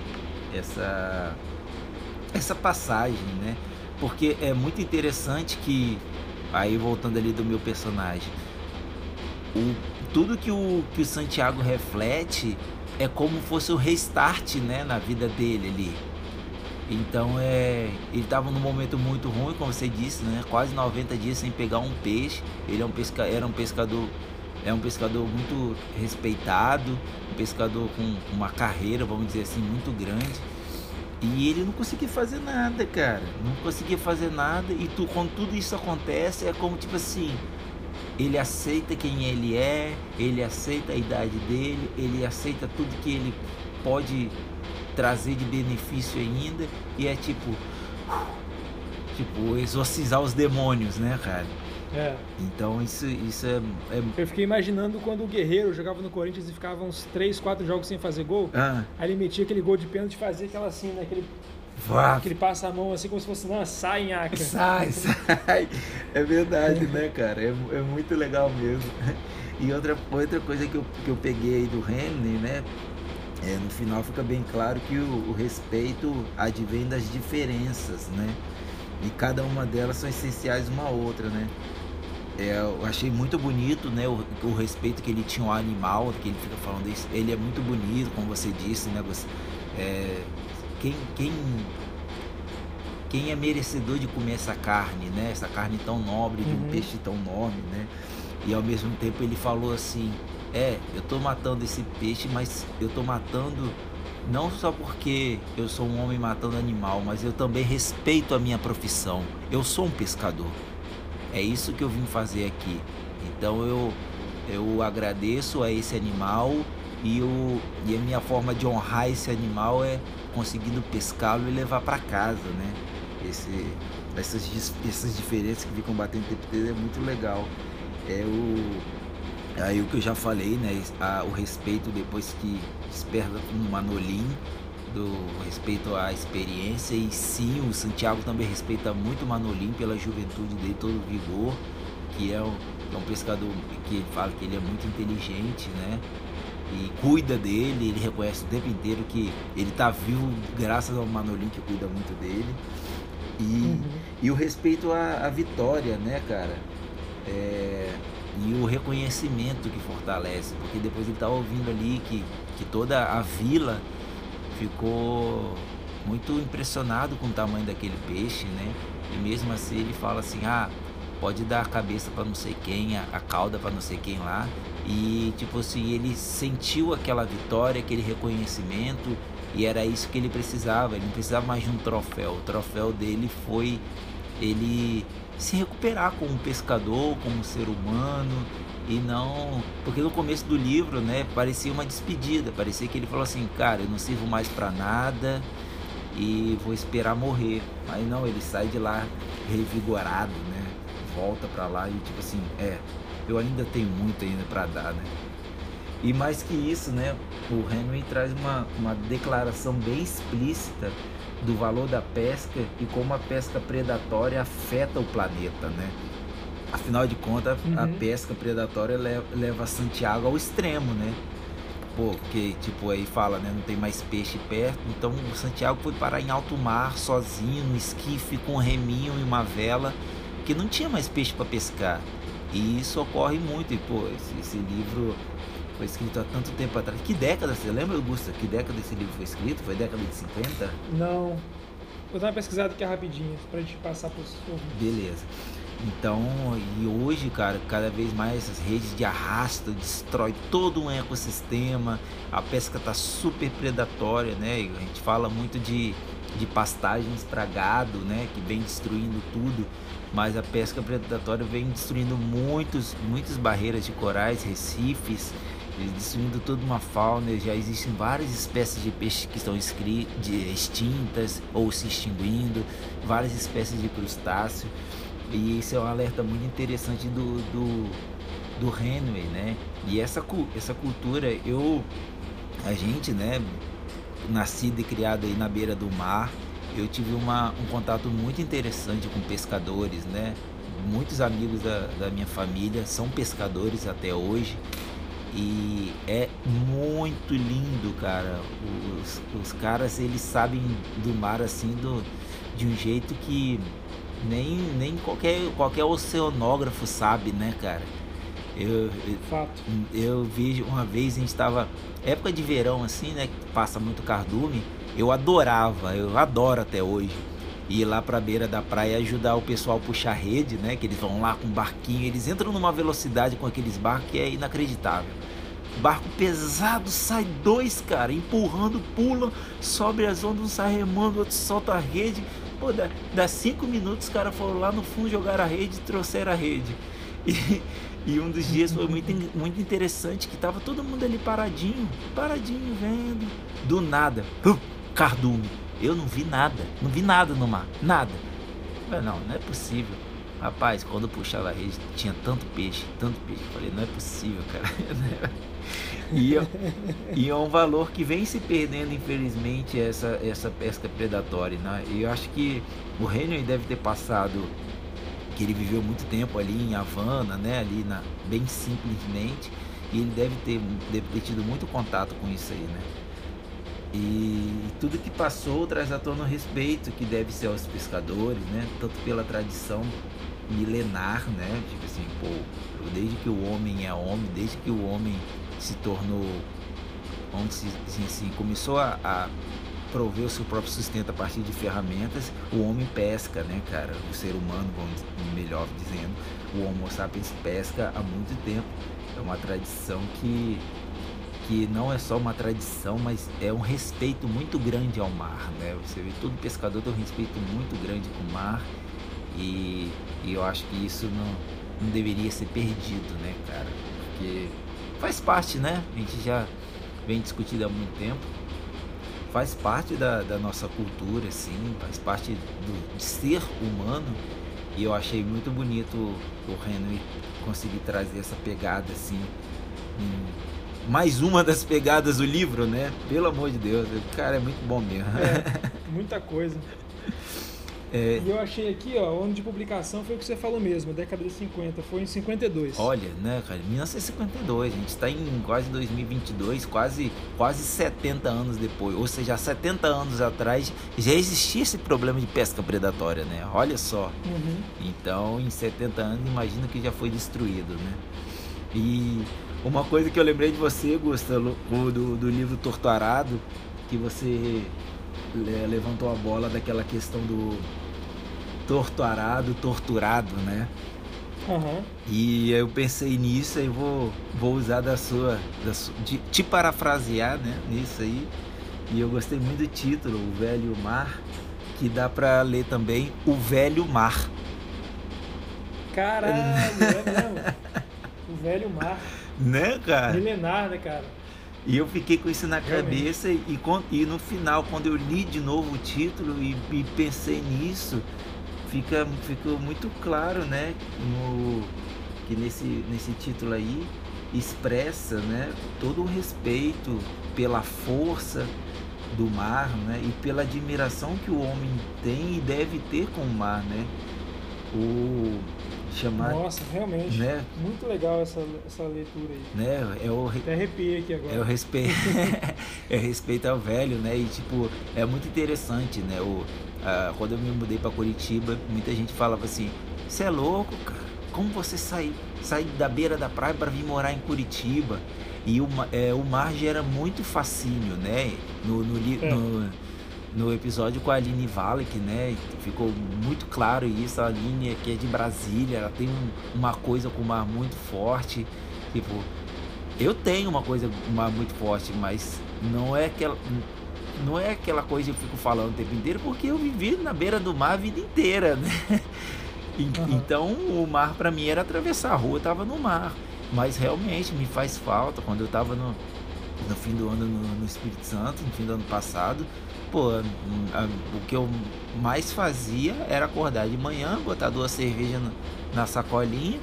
B: essa essa passagem, né? Porque é muito interessante que aí voltando ali do meu personagem, o tudo que o, que o Santiago reflete é como fosse o restart né, na vida dele ali. Então é, ele estava num momento muito ruim, como você disse, né? Quase 90 dias sem pegar um peixe. Ele é um pesca, era um pescador, é um pescador muito respeitado, um pescador com uma carreira, vamos dizer assim, muito grande. E ele não conseguia fazer nada, cara. Não conseguia fazer nada. E tu, quando tudo isso acontece, é como tipo assim, ele aceita quem ele é, ele aceita a idade dele, ele aceita tudo que ele pode trazer de benefício ainda e é tipo tipo exorcizar os demônios, né, cara?
A: É.
B: Então isso, isso é, é,
A: Eu fiquei imaginando quando o Guerreiro jogava no Corinthians e ficava uns 3, 4 jogos sem fazer gol.
B: Ah.
A: Aí ele metia aquele gol de pênalti e fazia aquela assim, né? Aquele, aquele passa a mão assim como se fosse, não, sai, Nhaca.
B: Sai, sai. É verdade, né, cara? É, é muito legal mesmo. E outra, outra coisa que eu, que eu peguei aí do Henry, né? É, no final fica bem claro que o, o, respeito advém das diferenças, né? E cada uma delas são essenciais uma à outra, né? É, eu achei muito bonito, né? O, o, respeito que ele tinha ao animal, que ele fica falando isso. Ele é muito bonito, como você disse, né? Você, é, quem, quem, quem é merecedor de comer essa carne, né? Essa carne tão nobre, de um uhum. peixe tão enorme, né? E ao mesmo tempo ele falou assim, é, eu estou matando esse peixe, mas eu estou matando não só porque eu sou um homem matando animal, mas eu também respeito a minha profissão. Eu sou um pescador. É isso que eu vim fazer aqui. Então eu eu agradeço a esse animal e, o, e a minha forma de honrar esse animal é conseguindo pescá-lo e levar para casa, né? Esse, essas, essas diferenças que ficam batendo o tempo é muito legal. É o Aí o que eu já falei, né? A, o respeito depois que desperta no Manolim, do respeito à experiência. E sim, o Santiago também respeita muito o Manolim pela juventude dele, todo o vigor, que é um, é um pescador que fala que ele é muito inteligente, né? E cuida dele, ele reconhece o tempo inteiro que ele está vivo graças ao Manolim que cuida muito dele. E, uhum. e o respeito à, à vitória, né, cara? É, e o reconhecimento que fortalece, porque depois ele está ouvindo ali que, que toda a vila ficou muito impressionado com o tamanho daquele peixe, né? E mesmo assim ele fala assim, ah, pode dar a cabeça para não sei quem, a, a cauda para não sei quem lá. E tipo assim, ele sentiu aquela vitória, aquele reconhecimento, e era isso que ele precisava. Ele não precisava mais de um troféu. O troféu dele foi ele se recuperar como pescador, como ser humano e não, porque no começo do livro, né, parecia uma despedida, parecia que ele falou assim, cara, eu não sirvo mais para nada e vou esperar morrer. Mas não, ele sai de lá revigorado, né? Volta para lá e tipo assim, é, eu ainda tenho muito ainda para dar, né? E mais que isso, né, o Henry traz uma, uma declaração bem explícita do valor da pesca e como a pesca predatória afeta o planeta, né? Afinal de contas, uhum. a pesca predatória leva, leva Santiago ao extremo, né? Porque, tipo, aí fala, né? Não tem mais peixe perto. Então, o Santiago foi parar em alto mar, sozinho, no esquife, com um reminho e uma vela, que não tinha mais peixe para pescar. E isso ocorre muito. E, pô, esse, esse livro foi escrito há tanto tempo atrás. Que década, você lembra, Augusta? Que década esse livro foi escrito? Foi década de 50?
A: Não. Vou dar uma pesquisada aqui rapidinho, pra gente passar pros
B: Beleza. Então, e hoje, cara, cada vez mais essas redes de arrasto destrói todo um ecossistema. A pesca tá super predatória, né? A gente fala muito de, de pastagens para gado, né? Que vem destruindo tudo. Mas a pesca predatória vem destruindo muitos, muitas barreiras de corais, recifes, destruindo toda uma fauna. Já existem várias espécies de peixes que estão extintas ou se extinguindo, várias espécies de crustáceo. E isso é um alerta muito interessante do, do, do Henry, né? E essa, essa cultura, eu, a gente, né, nascido e criado aí na beira do mar, eu tive uma, um contato muito interessante com pescadores, né? Muitos amigos da, da minha família são pescadores até hoje e é muito lindo, cara. Os, os caras eles sabem do mar assim do, de um jeito que nem, nem qualquer, qualquer oceanógrafo sabe, né, cara? Eu,
A: Fato.
B: eu vi uma vez, a gente estava. Época de verão, assim, né? Que passa muito cardume. Eu adorava, eu adoro até hoje. Ir lá pra beira da praia ajudar o pessoal a puxar rede, né? Que eles vão lá com barquinho, eles entram numa velocidade com aqueles barcos que é inacreditável. Barco pesado, sai dois, cara, empurrando, pula, sobe as ondas, um sai remando, outro solta a rede. Pô, dá, dá cinco minutos, os caras foram lá no fundo, jogaram a rede e trouxeram a rede. E, e um dos dias foi muito, muito interessante, que tava todo mundo ali paradinho, paradinho, vendo. Do nada, cardume. Eu não vi nada, não vi nada no mar, nada. Falei, não, não é possível. Rapaz, quando eu puxava a rede, tinha tanto peixe, tanto peixe. Falei, não é possível, cara. e, é- e é um valor que vem se perdendo, infelizmente, essa, essa pesca predatória. Né? E eu acho que o Henry deve ter passado, que ele viveu muito tempo ali em Havana, né? ali na, bem simplesmente, e ele deve ter, deve ter tido muito contato com isso aí, né? E tudo que passou traz à tona o respeito que deve ser aos pescadores, né? Tanto pela tradição milenar, né? Tipo assim, pô, desde que o homem é homem, desde que o homem se tornou, onde se, assim, começou a, a prover o seu próprio sustento a partir de ferramentas, o homem pesca, né, cara? O ser humano, vamos melhor dizendo, o Homo sapiens pesca há muito tempo. É uma tradição que que não é só uma tradição, mas é um respeito muito grande ao mar, né? Você vê todo pescador tem um respeito muito grande com o mar e, e eu acho que isso não, não deveria ser perdido, né, cara? Porque faz parte, né? A gente já vem discutindo há muito tempo. Faz parte da, da nossa cultura, sim, faz parte do, de ser humano. E eu achei muito bonito o Henry conseguir trazer essa pegada assim. Em, mais uma das pegadas do livro, né? Pelo amor de Deus, o cara é muito bom mesmo.
A: É, muita coisa. É... E eu achei aqui, ó, o ano de publicação foi o que você falou mesmo, década de 50, foi em 52.
B: Olha, né, cara, 1952, a gente está em quase 2022, quase, quase 70 anos depois, ou seja, há 70 anos atrás já existia esse problema de pesca predatória, né? Olha só. Uhum. Então, em 70 anos, imagina que já foi destruído, né? E uma coisa que eu lembrei de você, Gustavo, do, do livro Torturado, que você levantou a bola daquela questão do torturado, torturado, né?
A: Uhum.
B: E eu pensei nisso e vou, vou usar da sua, da sua de, te parafrasear, né? Nisso aí. E eu gostei muito do título, O Velho Mar, que dá para ler também O Velho Mar.
A: Caralho, é mesmo? O Velho Mar.
B: Né, cara?
A: Milenar, né, cara?
B: E eu fiquei com isso na cabeça e, e, no final, quando eu li de novo o título e, e pensei nisso, fica, ficou muito claro, né, no, que nesse, nesse título aí expressa, né, todo o respeito pela força do mar, né, e pela admiração que o homem tem e deve ter com o mar, né. O chamar.
A: Nossa, realmente. Né? Muito legal essa, essa leitura aí.
B: Né? É o,
A: Até arrepiei aqui agora.
B: É o respeito. é respeito ao velho, né? E tipo, é muito interessante, né? O, a, quando eu me mudei para Curitiba, muita gente falava assim: você é louco, cara? Como você sair sai da beira da praia para vir morar em Curitiba? E o, é, o mar gera muito fascínio, né? No, no, é. no no episódio com a Aline Valek, né? Ficou muito claro isso. A Aline que é de Brasília, ela tem um, uma coisa com o mar muito forte. Tipo, eu tenho uma coisa com o mar muito forte, mas não é aquela. Não é aquela coisa que eu fico falando o tempo inteiro, porque eu vivi na beira do mar a vida inteira, né? Uhum. Então o mar para mim era atravessar a rua, eu tava no mar. Mas realmente me faz falta quando eu tava no, no fim do ano no, no Espírito Santo, no fim do ano passado pô, a, o que eu mais fazia era acordar de manhã, botar duas cervejas na, na sacolinha,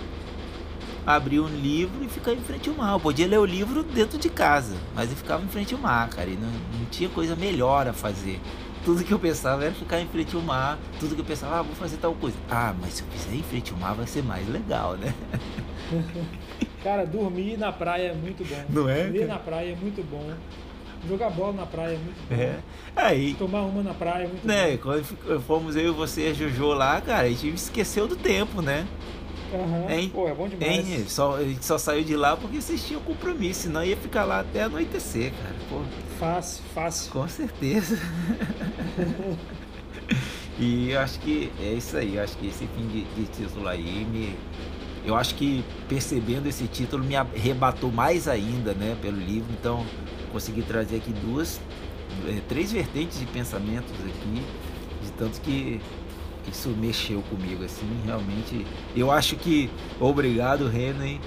B: abrir um livro e ficar em frente ao mar. Eu podia ler o livro dentro de casa, mas eu ficava em frente ao mar, cara, e não, não tinha coisa melhor a fazer. Tudo que eu pensava era ficar em frente ao mar, tudo que eu pensava, ah, vou fazer tal coisa. Ah, mas se eu fizer em frente ao mar vai ser mais legal, né?
A: Cara, dormir na praia é muito bom.
B: Não é?
A: Dormir na praia é muito bom. Jogar bola na praia é muito bom.
B: É. Aí,
A: Tomar uma na praia é muito
B: né,
A: bom.
B: Quando fomos eu e você e a Jojo lá, cara, a gente esqueceu do tempo, né?
A: Uhum.
B: Hein?
A: Pô, é bom demais.
B: Hein? Só, a gente só saiu de lá porque vocês tinham compromisso, senão ia ficar lá até anoitecer, cara. Pô,
A: Fácil, fácil.
B: com certeza. e eu acho que é isso aí, eu acho que esse fim de, de título aí me. Eu acho que percebendo esse título me arrebatou mais ainda, né, pelo livro, então consegui trazer aqui duas, eh, três vertentes de pensamentos aqui, de tanto que isso mexeu comigo, assim, realmente. Eu acho que, obrigado, Renan.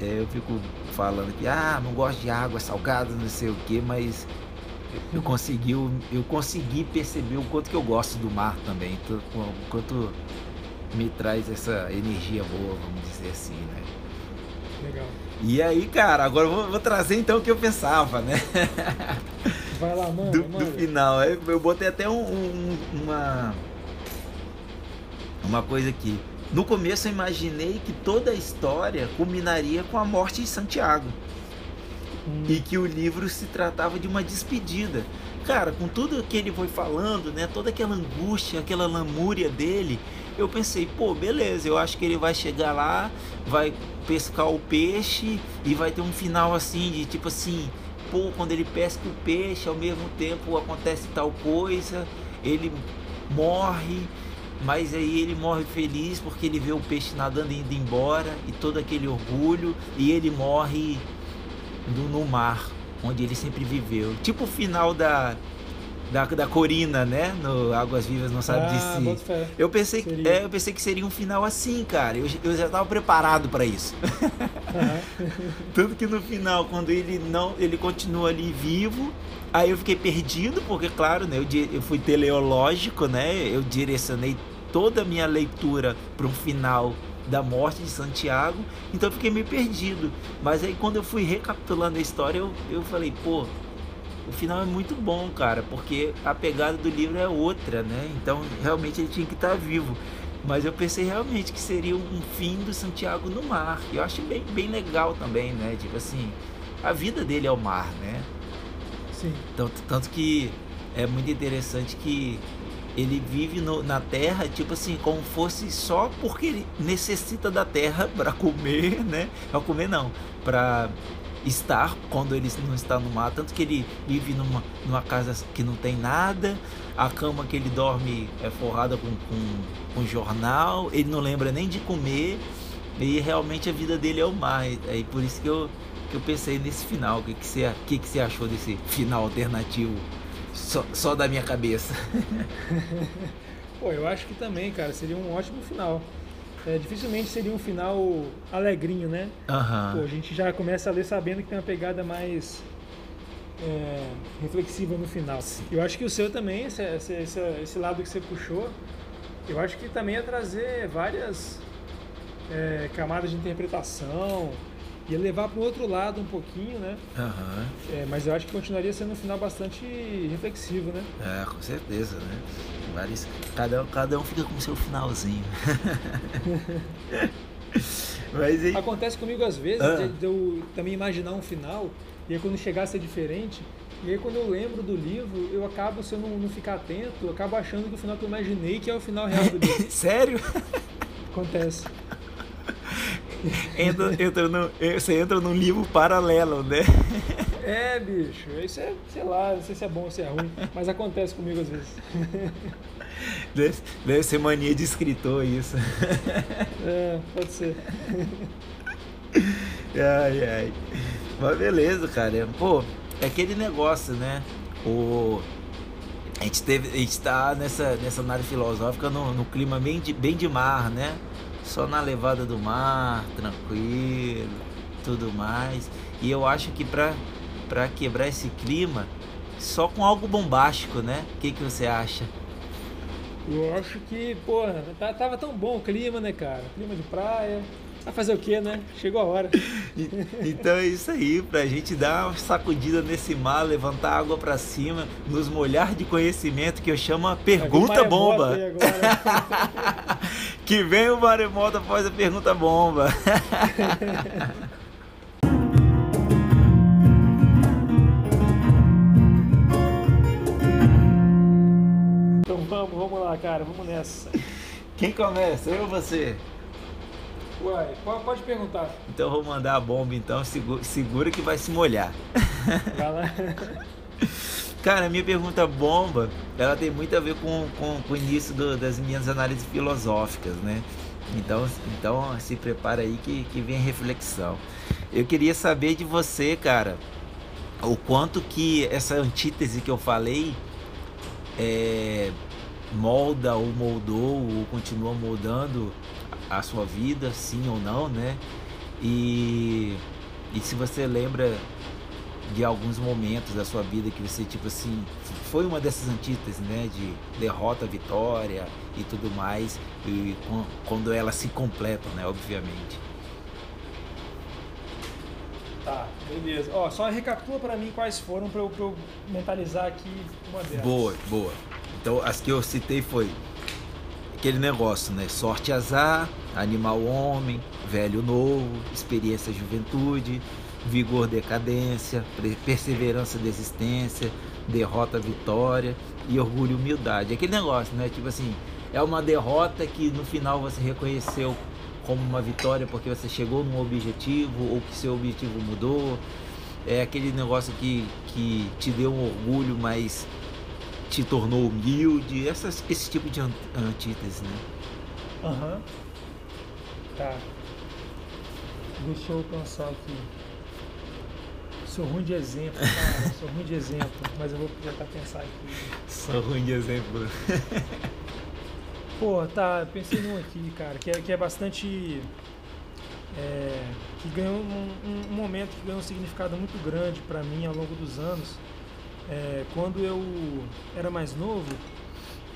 B: É, eu fico falando que, ah, não gosto de água salgada, não sei o que, mas eu consegui, eu consegui perceber o quanto que eu gosto do mar também, o quanto me traz essa energia boa, vamos dizer assim, né?
A: Legal.
B: E aí, cara, agora eu vou, vou trazer então o que eu pensava, né?
A: Vai lá, mano.
B: do, do final. Eu, eu botei até um, um, uma uma coisa que no começo eu imaginei que toda a história culminaria com a morte de Santiago. Hum. E que o livro se tratava de uma despedida. Cara, com tudo que ele foi falando, né, toda aquela angústia, aquela lamúria dele, eu pensei, pô, beleza, eu acho que ele vai chegar lá, vai pescar o peixe e vai ter um final assim de tipo assim, pô, quando ele pesca o peixe, ao mesmo tempo acontece tal coisa, ele morre mas aí ele morre feliz porque ele vê o peixe nadando indo embora e todo aquele orgulho e ele morre no, no mar onde ele sempre viveu tipo o final da da, da Corina, né? No Águas Vivas não sabe
A: ah,
B: de si. Eu pensei, que, é, eu pensei que seria um final assim, cara. Eu, eu já estava preparado para isso. Uhum. Tanto que no final, quando ele não, ele continua ali vivo, aí eu fiquei perdido, porque claro, né? Eu, eu fui teleológico, né? Eu direcionei toda a minha leitura para um final da morte de Santiago, então eu fiquei meio perdido. Mas aí quando eu fui recapitulando a história, eu, eu falei, pô, o final é muito bom, cara, porque a pegada do livro é outra, né? Então realmente ele tinha que estar vivo. Mas eu pensei realmente que seria um fim do Santiago no mar. Eu acho bem, bem legal também, né? Tipo assim, a vida dele é o mar, né?
A: Sim.
B: Tanto, tanto que é muito interessante que ele vive no, na terra, tipo assim, como fosse só porque ele necessita da terra para comer, né? Para comer não, para estar quando ele não está no mar. Tanto que ele vive numa, numa casa que não tem nada, a cama que ele dorme é forrada com, com, com jornal, ele não lembra nem de comer, e realmente a vida dele é o mar. É por isso que eu, que eu pensei nesse final. O que, que, você, que, que você achou desse final alternativo? Só, só da minha cabeça.
A: Pô, eu acho que também, cara, seria um ótimo final é, dificilmente seria um final alegrinho, né?
B: Uhum.
A: Pô, a gente já começa a ler sabendo que tem uma pegada mais é, reflexiva no final. Sim. Eu acho que o seu também, esse, esse, esse, lado que você puxou, eu acho que também ia trazer várias é, camadas de interpretação, ia levar para o outro lado um pouquinho, né?
B: Uhum.
A: É, mas eu acho que continuaria sendo um final bastante reflexivo, né?
B: É, com certeza, né? Vários, cada, cada um fica com o seu finalzinho. mas, e...
A: Acontece comigo às vezes ah. de, eu também imaginar um final e aí quando chegar a ser diferente. E aí quando eu lembro do livro, eu acabo, se eu não, não ficar atento, eu acabo achando que o final que eu imaginei que é o final real do livro.
B: Sério?
A: Acontece
B: entra, entra no, você entra num livro paralelo, né?
A: É, bicho, isso é, sei lá, não sei se é bom ou se é ruim, mas acontece comigo às vezes.
B: Deve, deve ser mania de escritor isso.
A: É, pode ser.
B: Ai, ai. Mas beleza, cara. Pô, é aquele negócio, né? O, a gente teve, a gente tá nessa, nessa análise filosófica no, no clima bem de, bem de mar, né? Só na levada do mar, tranquilo, tudo mais. E eu acho que para para quebrar esse clima, só com algo bombástico, né? O que, que você acha?
A: Eu acho que, porra, tá, tava tão bom o clima, né, cara? Clima de praia, Vai fazer o quê, né? Chegou a hora.
B: então é isso aí, pra gente dar uma sacudida nesse mar, levantar a água para cima, nos molhar de conhecimento que eu chamo a pergunta bomba. que vem o maremoto após a pergunta bomba.
A: então vamos, vamos lá, cara, vamos nessa.
B: Quem começa? Eu ou você?
A: Uai, pode perguntar.
B: Então eu vou mandar a bomba, então segura, segura que vai se molhar.
A: Vai lá.
B: Cara, minha pergunta bomba, ela tem muito a ver com, com, com o início do, das minhas análises filosóficas, né? Então, então se prepara aí que, que vem reflexão. Eu queria saber de você, cara, o quanto que essa antítese que eu falei é, molda ou moldou ou continua moldando a sua vida, sim ou não, né? E, e se você lembra de alguns momentos da sua vida que você, tipo assim, foi uma dessas antíteses, né? De derrota, vitória e tudo mais, e quando elas se completam, né? Obviamente.
A: Tá, beleza. Ó, só recapitula para mim quais foram para eu, eu, mentalizar aqui uma delas.
B: Boa, boa. Então, as que eu citei foi aquele negócio, né? Sorte azar, animal homem, velho novo, experiência juventude, vigor decadência, perseverança desistência, derrota vitória e orgulho humildade. Aquele negócio, né? Tipo assim, é uma derrota que no final você reconheceu como uma vitória porque você chegou num objetivo ou que seu objetivo mudou. É aquele negócio que, que te deu um orgulho, mas te tornou humilde, essas, esse tipo de antítese, né?
A: Aham. Uhum. Tá. Deixa eu pensar aqui. Sou ruim de exemplo, cara. Sou ruim de exemplo, mas eu vou tentar pensar aqui.
B: Sou ruim de exemplo.
A: Pô, tá, pensei num aqui, cara, que é, que é bastante. É, que ganhou um, um, um momento que ganhou um significado muito grande para mim ao longo dos anos é, quando eu era mais novo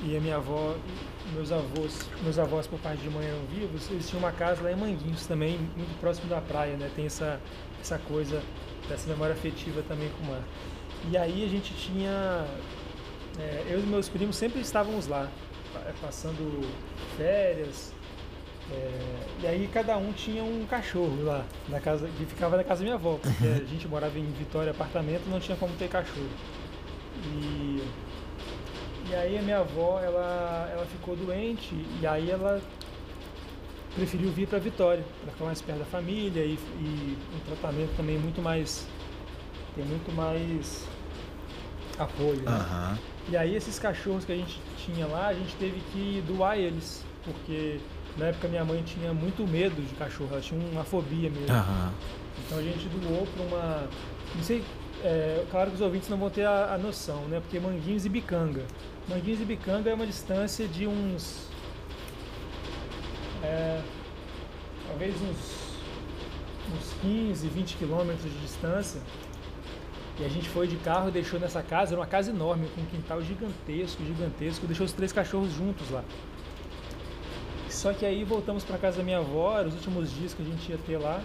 A: e a minha avó, meus avós, meus avós por parte de mãe eram vivos, eles tinham uma casa lá em Manguinhos também, muito próximo da praia, né? Tem essa, essa coisa, essa memória afetiva também com o mar. E aí a gente tinha, é, eu e meus primos sempre estávamos lá, passando férias, é, e aí cada um tinha um cachorro lá, na casa, que ficava na casa da minha avó, porque a gente morava em Vitória, apartamento, não tinha como ter cachorro. E, e aí a minha avó, ela, ela ficou doente e aí ela preferiu vir para Vitória, para ficar mais perto da família e, e um tratamento também muito mais tem muito mais apoio. Né?
B: Uhum.
A: E aí esses cachorros que a gente tinha lá, a gente teve que doar eles, porque na época minha mãe tinha muito medo de cachorro, ela tinha uma fobia mesmo.
B: Uhum.
A: Então a gente doou para uma. Não sei é, claro que os ouvintes não vão ter a, a, noção, né? Porque Manguinhos e Bicanga. Manguinhos e Bicanga é uma distância de uns. É, talvez uns, uns 15, 20 quilômetros de distância. E a gente foi de carro e deixou nessa casa, era uma casa enorme, com um quintal gigantesco, gigantesco, deixou os três cachorros juntos lá. Só que aí voltamos para casa da minha avó, os últimos dias que a gente ia ter lá.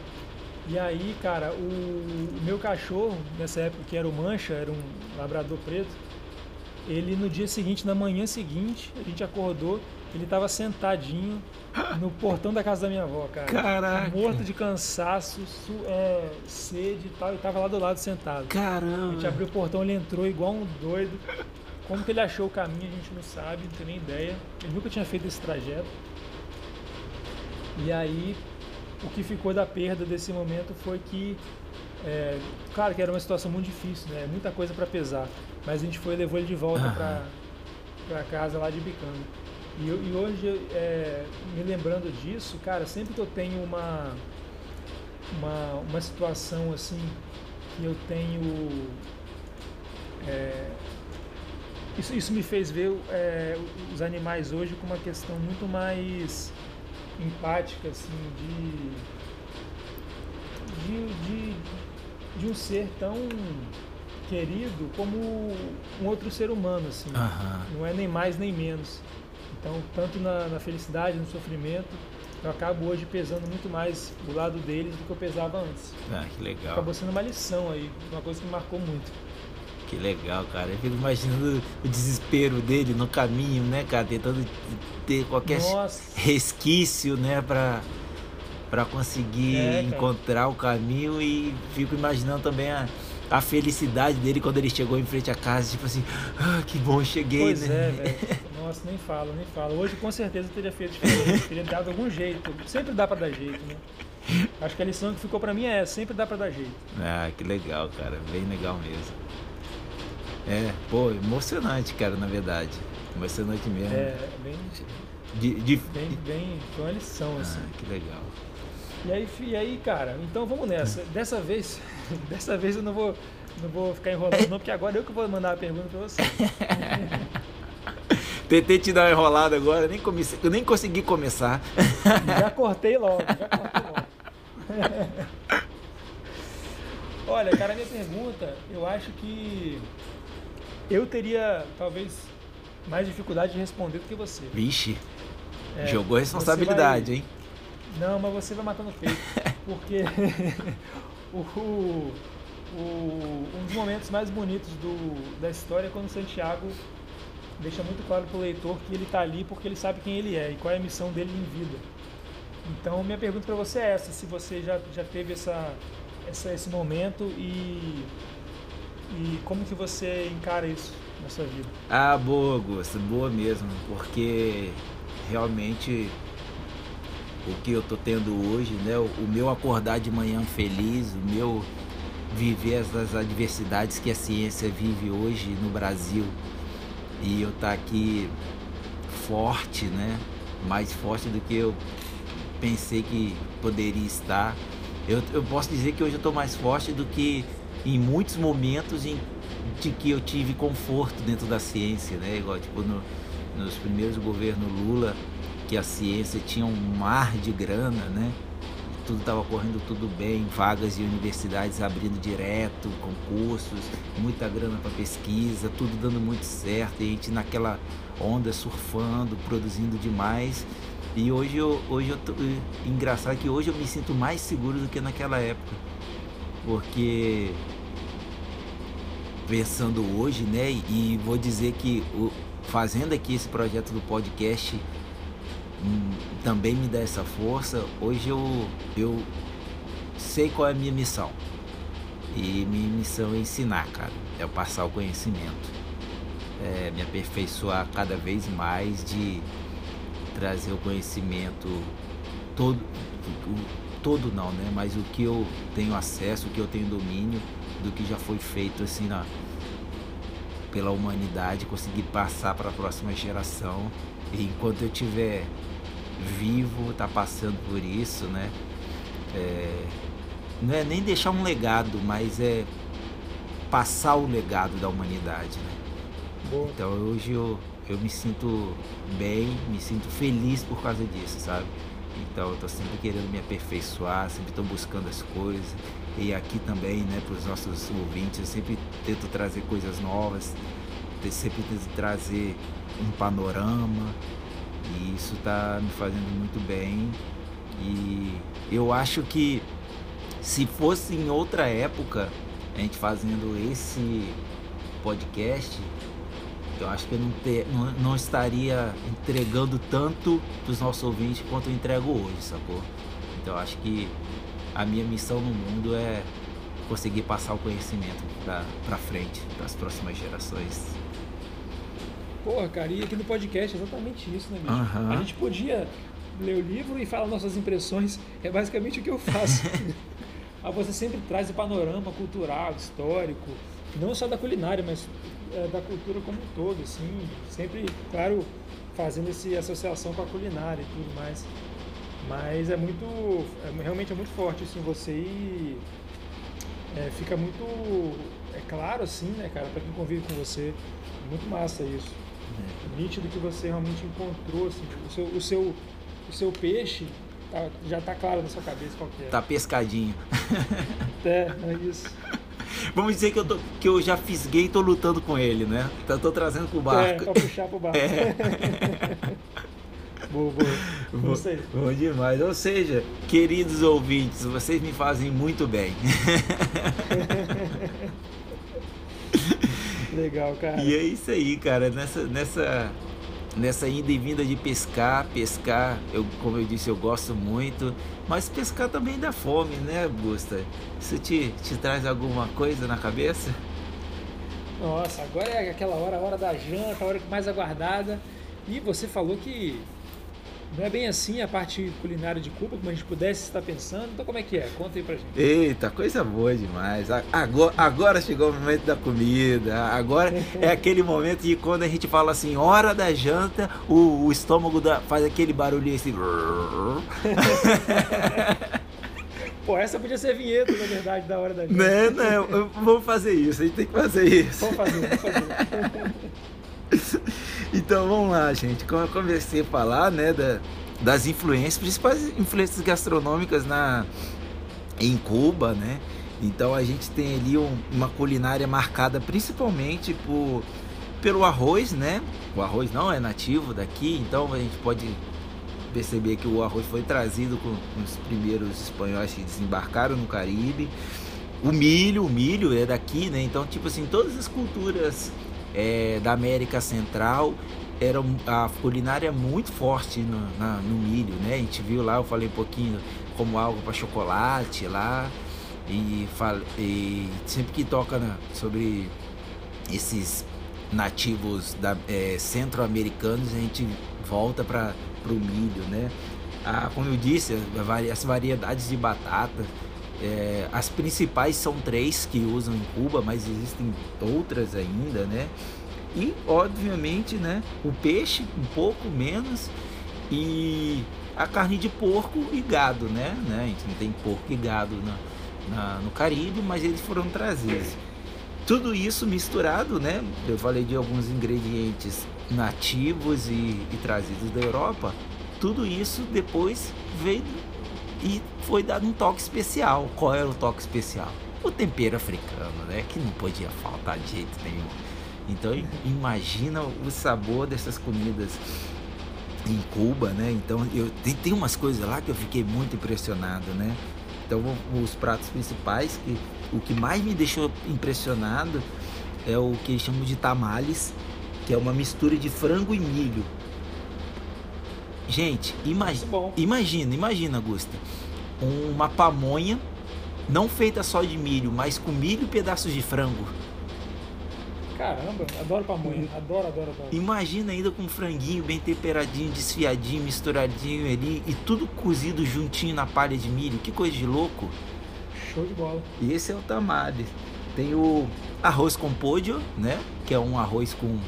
A: E aí, cara, o, meu cachorro, nessa época que era o Mancha, era um labrador preto, ele no dia seguinte, na manhã seguinte, a gente acordou, ele estava sentadinho no portão da casa da minha avó, cara.
B: Caraca.
A: Morto de cansaço, su, é, sede e tal, e tava lá do lado sentado.
B: Caramba.
A: A gente abriu o portão, ele entrou igual um doido. Como que ele achou o caminho, a gente não sabe, não tem nem ideia. Ele nunca tinha feito esse trajeto. E aí o que ficou da perda desse momento foi que, é, claro que era uma situação muito difícil, né? Muita coisa para pesar, mas a gente foi levou ele de volta uhum. para casa lá de Bicanga. E, e hoje, é, me lembrando disso, cara, sempre que eu tenho uma, uma, uma situação assim, que eu tenho. É, isso, isso me fez ver é, os animais hoje com uma questão muito mais empática, assim, de, de, de, de um ser tão querido como um outro ser humano, assim.
B: Uhum.
A: Não é nem mais nem menos. Então, tanto na, na, felicidade, no sofrimento, eu acabo hoje pesando muito mais o lado deles do que eu pesava antes.
B: Ah, que legal.
A: Acabou sendo uma lição aí, uma coisa que me marcou muito.
B: Que legal, cara. Eu fico imaginando o desespero dele no caminho, né, cara? Tentando ter qualquer
A: Nossa.
B: resquício, né, pra, pra conseguir é, encontrar o caminho e fico imaginando também a, a felicidade dele quando ele chegou em frente à casa, tipo assim, ah, que bom, cheguei,
A: pois
B: né?
A: É, velho. Nossa, nem fala, nem fala. Hoje com certeza teria feito diferente, teria dado algum jeito. Sempre dá para dar jeito, né? Acho que a lição que ficou para mim é sempre dá para dar jeito.
B: Ah, que legal, cara, bem legal mesmo. É, pô, emocionante, cara, na verdade. Emocionante mesmo.
A: É, bem.
B: De, de...
A: Bem, bem, foi uma lição, assim.
B: Ah, que legal.
A: E aí, e aí, cara, então vamos nessa. Dessa vez, dessa vez eu não vou, não vou ficar enrolando, não, porque agora eu que vou mandar a pergunta pra você.
B: Tentei te dar uma enrolada agora, nem, comecei, eu nem consegui começar.
A: Já cortei logo, já cortei logo. Olha, cara, minha pergunta, eu acho que eu teria talvez mais dificuldade de responder do que você.
B: Vixe, é, jogou responsabilidade, vai... hein?
A: Não, mas você vai matando o peito. Porque o, o, um dos momentos mais bonitos do, da história é quando Santiago deixa muito claro para o leitor que ele está ali porque ele sabe quem ele é e qual é a missão dele em vida. Então, minha pergunta para você é essa: se você já, já teve essa, essa, esse momento e, e como que você encara isso na sua vida?
B: Ah, boa, Augusto, boa mesmo, porque realmente o que eu tô tendo hoje, né? O, o meu acordar de manhã feliz, o meu viver as, adversidades que a ciência vive hoje no Brasil e eu estar tá aqui forte, né? Mais forte do que eu pensei que poderia estar. Eu, eu posso dizer que hoje eu estou mais forte do que em muitos momentos em, de que eu tive conforto dentro da ciência, né? Igual tipo no, nos primeiros governos Lula, que a ciência tinha um mar de grana, né? Tudo estava correndo tudo bem, vagas de universidades abrindo direto, concursos, muita grana para pesquisa, tudo dando muito certo, e a gente naquela onda surfando, produzindo demais. E hoje eu, hoje eu tô, engraçado que hoje eu me sinto mais seguro do que naquela época. Porque pensando hoje, né, e vou dizer que o, fazendo aqui esse projeto do podcast hum, também me dá essa força. Hoje eu, eu sei qual é a minha missão. E minha missão é ensinar, cara. É passar o conhecimento. É me aperfeiçoar cada vez mais de trazer o conhecimento todo, todo não, né? Mas o que eu tenho acesso, o que eu tenho domínio do que já foi feito assim na, pela humanidade, conseguir passar para a próxima geração. E enquanto eu estiver vivo, tá passando por isso, né? É, não é nem deixar um legado, mas é passar o legado da humanidade, né? Boa. Então hoje eu eu me sinto bem, me sinto feliz por causa disso, sabe? Então eu tô sempre querendo me aperfeiçoar, sempre estou buscando as coisas. E aqui também, né, para os nossos ouvintes, eu sempre tento trazer coisas novas, sempre tento trazer um panorama. E isso está me fazendo muito bem. E eu acho que se fosse em outra época, a gente fazendo esse podcast, eu acho que eu não, ter, não, não estaria entregando tanto para os nossos ouvintes quanto eu entrego hoje, sacou? Então eu acho que a minha missão no mundo é conseguir passar o conhecimento para frente, para as próximas gerações.
A: Porra, cara, e aqui no podcast é exatamente isso, né, bicho? Uhum. A gente podia ler o livro e falar nossas impressões, é basicamente o que eu faço. Aí você sempre traz o panorama cultural, histórico, não só da culinária, mas é, da cultura como um todo, assim, sempre, claro, fazendo essa associação com a culinária e tudo mais. Mas é muito, é, realmente é muito forte, assim, você e é, fica muito, é claro, assim, né, cara, para quem convive com você, é muito massa isso. É nítido que você realmente encontrou, assim, o seu, o seu, o seu peixe tá, já tá claro na sua cabeça qual que é.
B: Tá pescadinho.
A: É, é isso.
B: Vamos dizer que eu, tô, que eu já fisguei e tô lutando com ele, né? Então tô trazendo pro barco.
A: É, pra puxar pro barco. É. boa, boa.
B: Bom, bom demais. Ou seja, queridos ouvintes, vocês me fazem muito bem.
A: Legal, cara.
B: E é isso aí, cara. Nessa, nessa nessa ida e vinda de pescar, pescar, eu, como eu disse, eu gosto muito, mas pescar também dá fome, né, Augusta? Isso te, te traz alguma coisa na cabeça?
A: Nossa, agora é aquela hora, a hora da janta, a hora mais aguardada. E você falou que não é bem assim a parte culinária de Cuba, como a gente pudesse estar pensando. Então, como é que é? Conta aí pra gente.
B: Eita, coisa boa demais. Agora, agora chegou o momento da comida. Agora é aquele momento de quando a gente fala assim, hora da janta, o, o estômago da, faz aquele barulhinho assim.
A: Pô, essa podia ser vinheta, na verdade, da hora da janta.
B: Né, né? Vamos fazer isso, a gente tem que fazer isso.
A: Vamos fazer, vamos fazer.
B: então vamos lá, gente. Como eu comecei a falar, né, da, das influências, principais influências gastronômicas na em Cuba, né? Então a gente tem ali um, uma culinária marcada principalmente por pelo arroz, né? O arroz não é nativo daqui, então a gente pode perceber que o arroz foi trazido com os primeiros espanhóis que desembarcaram no Caribe. O milho, o milho é daqui, né? Então, tipo assim, todas as culturas é, da América Central era a culinária muito forte no, na, no milho, né? A gente viu lá, eu falei um pouquinho como algo para chocolate lá e, e, sempre que toca na, sobre esses nativos é, centro-americanos a gente volta para o milho, né? Ah, como eu disse, as variedades de batata, é, as principais são três que usam em Cuba, mas existem outras ainda, né? E, obviamente, né, o peixe um pouco menos e a carne de porco e gado, né? né? A gente não tem porco e gado na, na, no Caribe, mas eles foram trazidos. Tudo isso misturado, né? Eu falei de alguns ingredientes nativos e, e trazidos da Europa. Tudo isso depois veio e foi dado um toque especial. Qual era o toque especial? O tempero africano, né? Que não podia faltar de jeito nenhum. Então imagina o sabor dessas comidas em Cuba, né? Então eu tem, tem umas coisas lá que eu fiquei muito impressionado, né? Então os pratos principais que o que mais me deixou impressionado é o que chamam de tamales, que é uma mistura de frango e milho. Gente, imagi imagina, imagina, Augusta, uma pamonha não feita só de milho, mas com milho e pedaços de frango.
A: Caramba, adoro pamonha, adoro, adoro, adoro.
B: Imagina ainda com um franguinho bem temperadinho, desfiadinho, misturadinho ali e tudo cozido juntinho na palha de milho. Que coisa de louco.
A: Show de bola.
B: E esse é o tamale. Tem o arroz com pollo, né? Que é um arroz com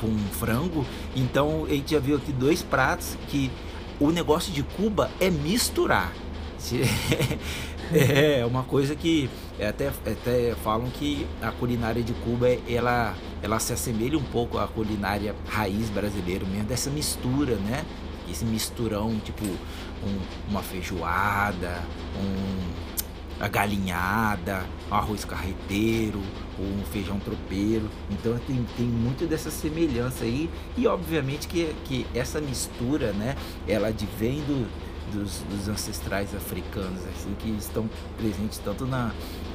B: com frango. Então a gente já viu aqui dois pratos que o negócio de Cuba é misturar. É uma coisa que até, até falam que a culinária de Cuba ela, ela se assemelha um pouco à culinária raiz brasileira mesmo, dessa mistura, né? Esse misturão, tipo um, uma feijoada, um, a galinhada, um arroz carreteiro, ou feijão tropeiro. Então tem, tem muito dessa semelhança aí. E obviamente que, que essa mistura, né, ela advém do, dos, dos ancestrais africanos, assim, que estão presentes tanto na,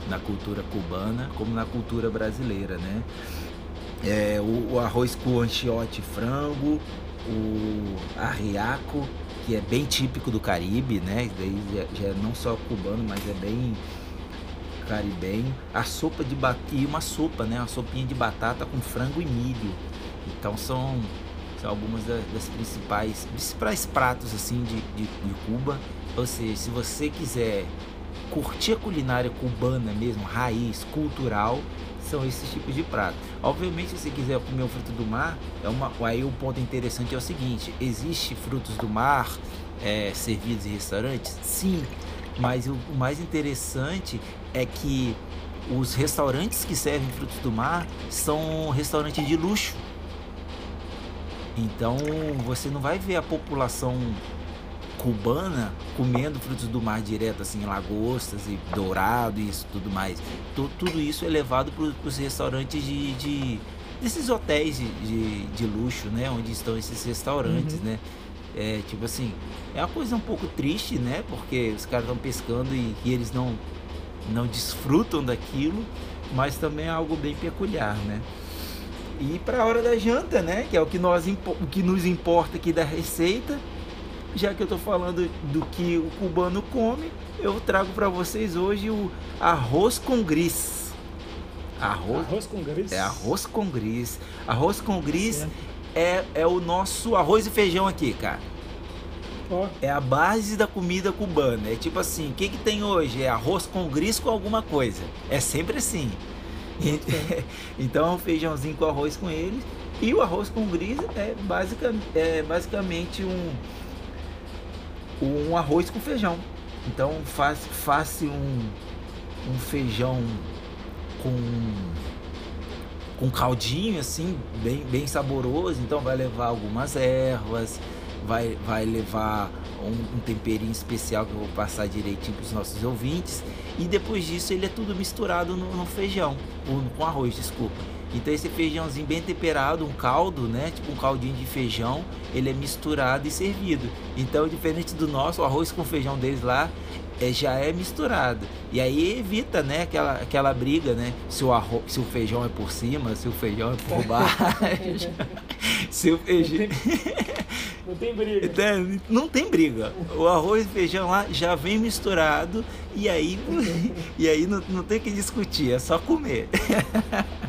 B: na cultura cubana como na cultura brasileira, né? É, o, o, arroz com anchiote frango, o arriaco, que é bem típico do Caribe, né? Daí já, já é não só cubano, mas é bem caribenho. A sopa de batata, e uma sopa, né? Uma sopinha de batata com frango e milho. Então são algumas das, das principais, principais pratos assim de, de, de Cuba. Ou seja, se você quiser curtir a culinária cubana mesmo, raiz, cultural, são esses tipos de prato. Obviamente, se você quiser comer um fruto do mar, é uma, aí o ponto interessante é o seguinte: existe frutos do mar é, servidos em restaurantes? Sim, mas o, o mais interessante é que os restaurantes que servem frutos do mar são restaurantes de luxo. Então você não vai ver a população cubana comendo frutos do mar direto, assim, lagostas e dourado e isso tudo mais. tudo isso é levado para os restaurantes de, de, desses hotéis de, de, de, luxo, né? Onde estão esses restaurantes, uhum. né? É, tipo assim, é uma coisa um pouco triste, né? Porque os caras estão pescando e, e eles não, não desfrutam daquilo, mas também é algo bem peculiar, né? E para a hora da janta, né? Que é o que, nós, o que nos importa aqui da receita. Já que eu estou falando do que o cubano come, eu trago para vocês hoje o arroz com gris.
A: Arroz, arroz com gris?
B: É arroz com gris. Arroz com gris é, é o nosso arroz e feijão aqui, cara.
A: Ó,
B: É a base da comida cubana. É tipo assim, o que, que tem hoje? É arroz com gris com alguma coisa. É sempre assim. E- então é um feijãozinho com arroz com eles. E o arroz com gris é, é basicamente um, um arroz com feijão. Então faz, faz um, um feijão com com caldinho assim, bem, bem saboroso. Então vai levar algumas ervas, vai, vai levar um, um temperinho especial que eu vou passar direitinho para os nossos ouvintes. E depois disso ele é tudo misturado no, no feijão, ou no- com arroz, desculpa. Então esse feijãozinho bem temperado, um caldo, né? Tipo um caldinho de feijão, ele é misturado e servido. Então, diferente do nosso, o arroz com feijão deles lá é, já é misturado. E aí evita, né, aquela, aquela briga, né? Se o, arroz, se o feijão é por cima, se o feijão é por baixo. se o feijão.
A: não tem briga.
B: Então, Não tem briga. O arroz e feijão lá já vem misturado e aí, e aí não, não tem que discutir, é só comer.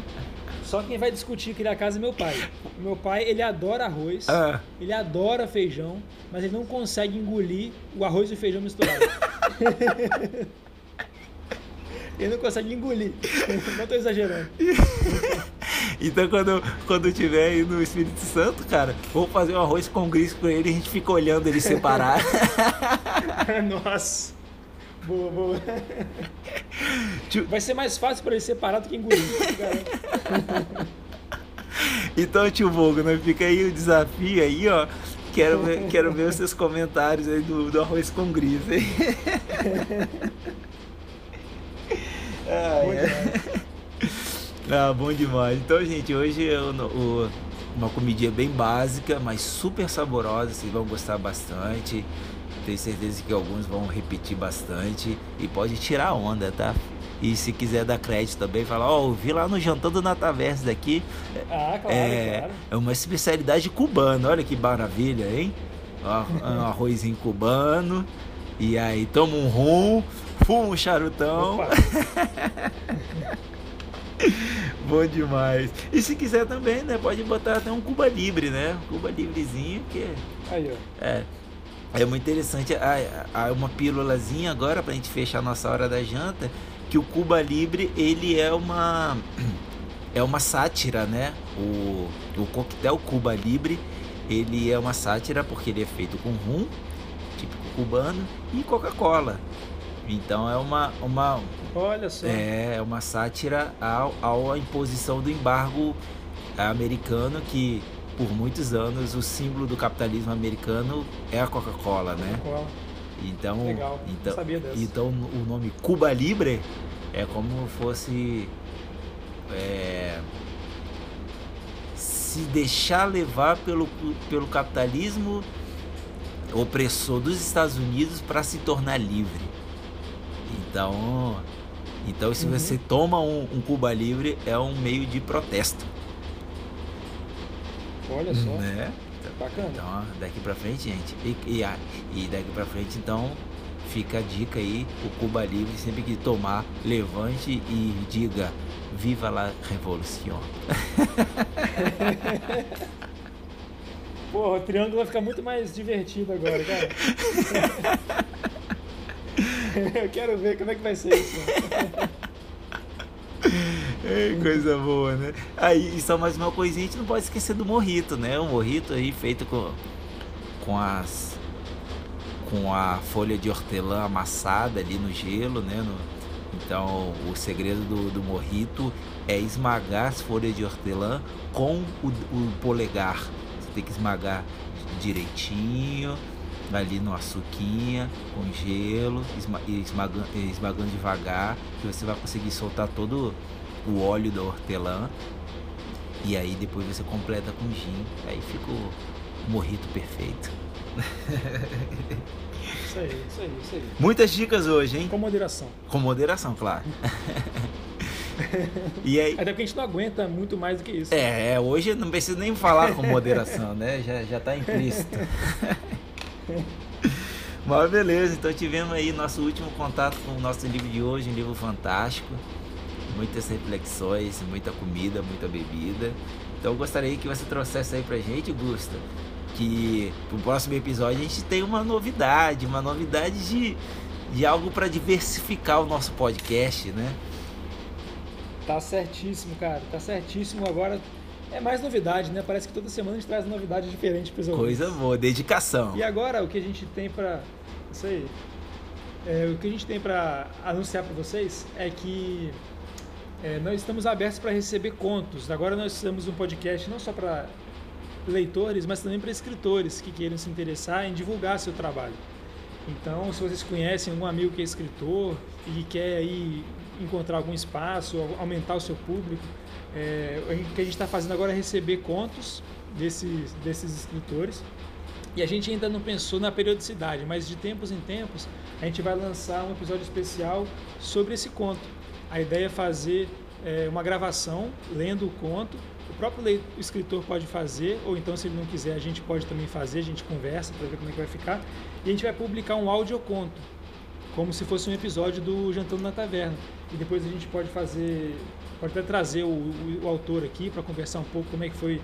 A: Só quem vai discutir criar casa é meu pai. Meu pai, ele adora arroz,
B: Ah,
A: ele adora feijão, mas ele não consegue engolir o arroz e o feijão misturado. ele não consegue engolir. Não tô exagerando.
B: então quando, quando tiver aí no Espírito Santo, cara, vou fazer um arroz com gris com ele e a gente fica olhando ele separar.
A: Nossa. Boa, boa. Vai ser mais fácil para ele separar do que engolir.
B: Então, tio Vogo, né? Fica aí o desafio aí, ó. Quero ver, quero ver os seus comentários aí do, do arroz com gris, hein? Ai,
A: Bom
B: é.
A: demais.
B: Ah, bom demais. Então, gente, hoje é o- o- uma comidinha bem básica, mas super saborosa. Vocês vão gostar bastante. Tenho certeza que alguns vão repetir bastante. E pode tirar onda, tá? E se quiser dar crédito também, falar, ó, vi lá no Jantando na Taverna daqui.
A: Ah, claro,
B: É,
A: claro.
B: é uma especialidade cubana. Olha que maravilha, hein? Ó, Um arrozinho cubano. E aí toma um rum, fuma um charutão. Bom demais. E se quiser também, né? Pode botar até um Cuba Libre, né? Cuba Livrezinho, que
A: Aí, ó.
B: é, é muito interessante. Há, há uma pílulazinha agora pra gente fechar a nossa hora da janta, que o Cuba Libre, ele é uma é uma sátira, né? O, o coquetel Cuba Libre, ele é uma sátira porque ele é feito com rum, típico cubano, e Coca-Cola. Então é uma, uma,
A: Olha só.
B: é uma sátira ao, ao à imposição do embargo americano que por muitos anos o símbolo do capitalismo americano é a Coca-Cola, né?
A: Cola.
B: Então,
A: Legal.
B: Então,
A: sabia dessa.
B: então o nome Cuba Libre é como fosse é, se deixar levar pelo, pelo capitalismo opressor dos Estados Unidos para se tornar livre. Então, então se
A: Uhum.
B: você toma um, um Cuba Livre é um meio de protesto,
A: Olha só.
B: né?
A: Bacana.
B: Então, daqui pra frente, gente. E, e, a- e daqui pra frente, então, fica a dica aí: o Cuba Livre, sempre que tomar, levante e diga: Viva la Revolução.
A: Porra, o triângulo vai ficar muito mais divertido agora, cara. Eu quero ver como é que vai ser isso.
B: É, coisa boa, né? Aí, só mais uma coisinha: a gente não pode esquecer do morrito, né? O morrito aí feito com, com as. Com a folha de hortelã amassada ali no gelo, né? No- então, o segredo do, do morrito é esmagar as folhas de hortelã com o, o polegar. Você tem que esmagar direitinho, ali no açuquinha, com gelo, esma, esmagando, esmagando devagar, que você vai conseguir soltar todo o óleo da hortelã. E aí depois você completa com gin. Aí fica o morrito perfeito.
A: Isso aí, isso aí, isso aí.
B: Muitas dicas hoje, hein?
A: Com moderação.
B: Com moderação, claro. e aí,
A: Até porque a gente não aguenta muito mais do que isso.
B: É, é, hoje não preciso nem falar com moderação, né? Já, já tá implícito. Mas beleza, então tivemos aí nosso último contato com o nosso livro de hoje, um livro fantástico. Muitas reflexões, muita comida, muita bebida. Então eu gostaria que você trouxesse aí pra gente, Gusta, que pro próximo episódio a gente tem uma novidade, uma novidade de, de algo para diversificar o nosso podcast, né?
A: Tá certíssimo, cara. Tá certíssimo. Agora é mais novidade, né? Parece que toda semana a gente traz novidade diferente para os
B: Coisa boa, dedicação.
A: E agora o que a gente tem para isso aí? É, o que a gente tem para anunciar para vocês é que é, nós estamos abertos para receber contos. Agora nós temos um podcast não só para leitores, mas também para escritores que queiram se interessar em divulgar seu trabalho. Então, se vocês conhecem algum amigo que é escritor e quer aí encontrar algum espaço, aumentar o seu público, é, o que a gente está fazendo agora é receber contos desses, desses escritores e a gente ainda não pensou na periodicidade, mas de tempos em tempos a gente vai lançar um episódio especial sobre esse conto. A ideia é fazer é, uma gravação lendo o conto. O próprio escritor pode fazer, ou então, se ele não quiser, a gente pode também fazer, a gente conversa para ver como é que vai ficar. E a gente vai publicar um audioconto, como se fosse um episódio do Jantando na Taverna. E depois a gente pode fazer, pode até trazer o, o, o autor aqui para conversar um pouco como é que foi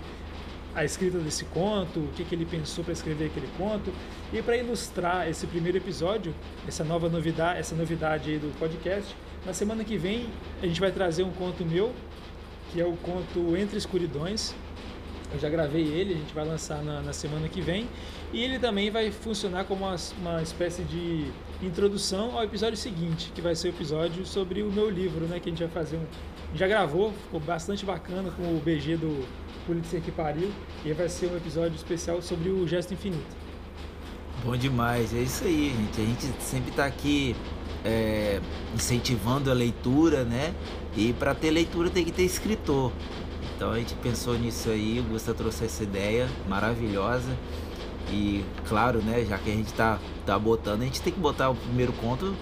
A: a escrita desse conto, o que, que ele pensou para escrever aquele conto. E para ilustrar esse primeiro episódio, essa nova novidade, essa novidade aí do podcast, na semana que vem a gente vai trazer um conto meu, que é o conto Entre Escuridões. Eu já gravei ele, a gente vai lançar na, na semana que vem. E ele também vai funcionar como uma, uma espécie de introdução ao episódio seguinte, que vai ser o episódio sobre o meu livro, né? Que a gente vai fazer um. Já gravou, ficou bastante bacana com o BG do Pulitzer que pariu. E vai ser um episódio especial sobre o gesto infinito.
B: Bom demais, é isso aí, gente. A gente sempre está aqui é, incentivando a leitura, né? E para ter leitura tem que ter escritor. Então a gente pensou nisso aí, o Gusta trouxe essa ideia maravilhosa. E claro, né, já que a gente tá, tá botando, a gente tem que botar o primeiro conto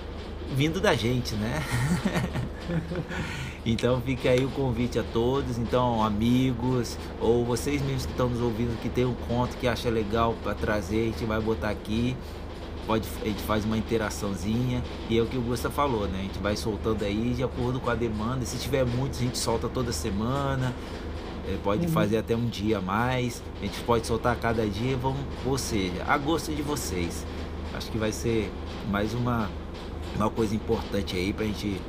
B: vindo da gente, né? Então fica aí o convite a todos, então amigos ou vocês mesmos que estão nos ouvindo que tem um conto que acha legal para trazer, a gente vai botar aqui. Pode, a gente faz uma interaçãozinha e é o que o Gusta falou, né? A gente vai soltando aí de acordo com a demanda. Se tiver muitos, a gente solta toda semana. É, pode uhum. fazer até um dia a mais. A gente pode soltar cada dia, vamos, ou seja, a gosto de vocês. Acho que vai ser mais uma, uma coisa importante aí pra gente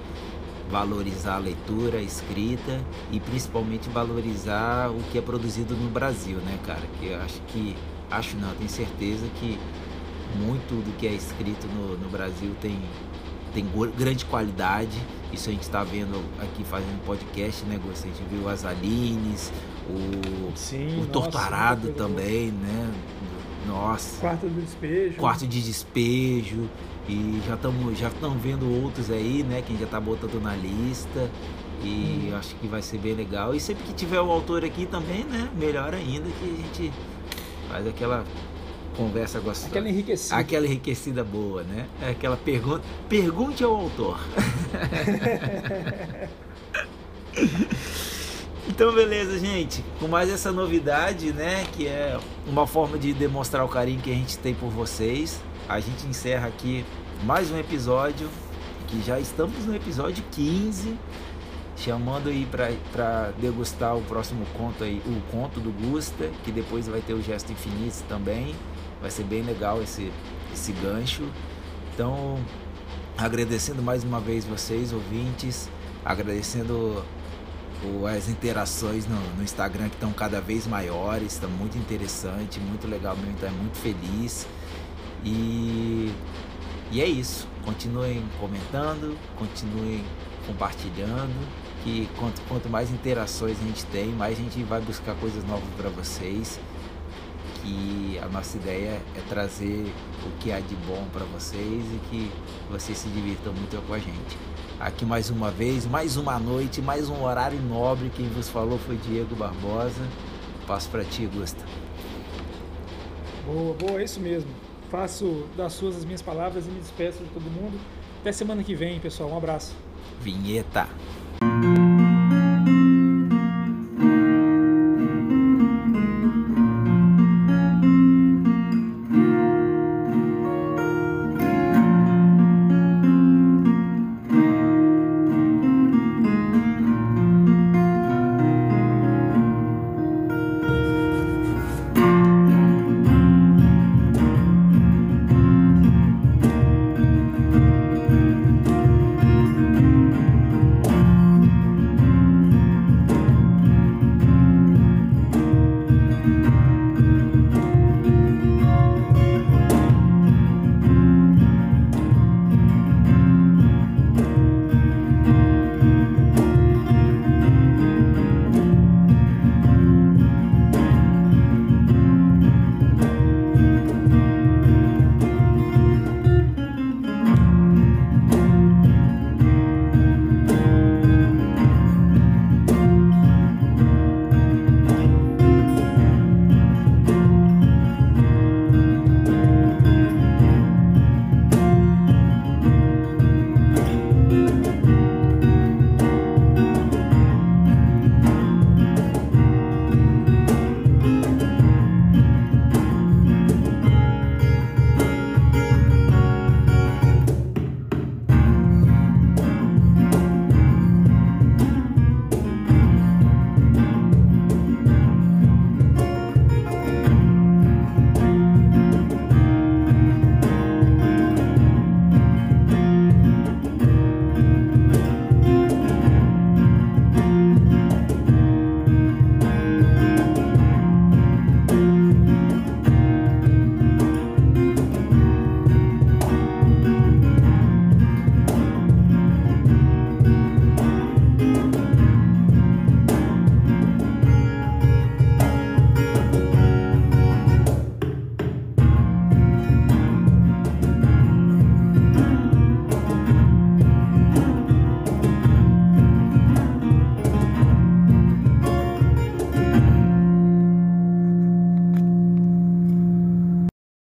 B: valorizar a leitura, a escrita e principalmente valorizar o que é produzido no Brasil, né, cara? Que eu acho que, acho não, tenho certeza que muito do que é escrito no, no Brasil tem, tem grande qualidade. Isso a gente está vendo aqui fazendo podcast, né, Gosto? A gente viu as Alines, o, Sim, o Torturado também, né? Nossa.
A: Quarto de despejo.
B: Quarto de despejo. E já estamos já vendo outros aí, né? Que a gente já está botando na lista. E hum. acho que vai ser bem legal. E sempre que tiver o autor aqui também, né? Melhor ainda que a gente faz aquela conversa gostosa.
A: Aquela enriquecida.
B: Aquela enriquecida boa, né? É aquela pergunta. Pergunte ao autor. então, beleza, gente. Com mais essa novidade, né? Que é uma forma de demonstrar o carinho que a gente tem por vocês a gente encerra aqui mais um episódio, que já estamos no episódio 15, chamando aí para degustar o próximo conto aí, o conto do Gusta, que depois vai ter o Gesto Infinito também. Vai ser bem legal esse, esse gancho. Então, agradecendo mais uma vez vocês, ouvintes, agradecendo as interações no, no Instagram que estão cada vez maiores, está muito interessante, muito legal mesmo, então é muito feliz. E, e é isso. Continuem comentando, continuem compartilhando. Que quanto, quanto mais interações a gente tem, mais a gente vai buscar coisas novas para vocês. Que a nossa ideia é trazer o que há de bom para vocês e que vocês se divirtam muito com a gente. Aqui mais uma vez, mais uma noite, mais um horário nobre. Quem vos falou foi Diego Barbosa. Passo para ti, Gusta.
A: Boa, boa, é isso mesmo faço das suas as minhas palavras e me despeço de todo mundo. Até semana que vem, pessoal. Um abraço.
B: Vinheta.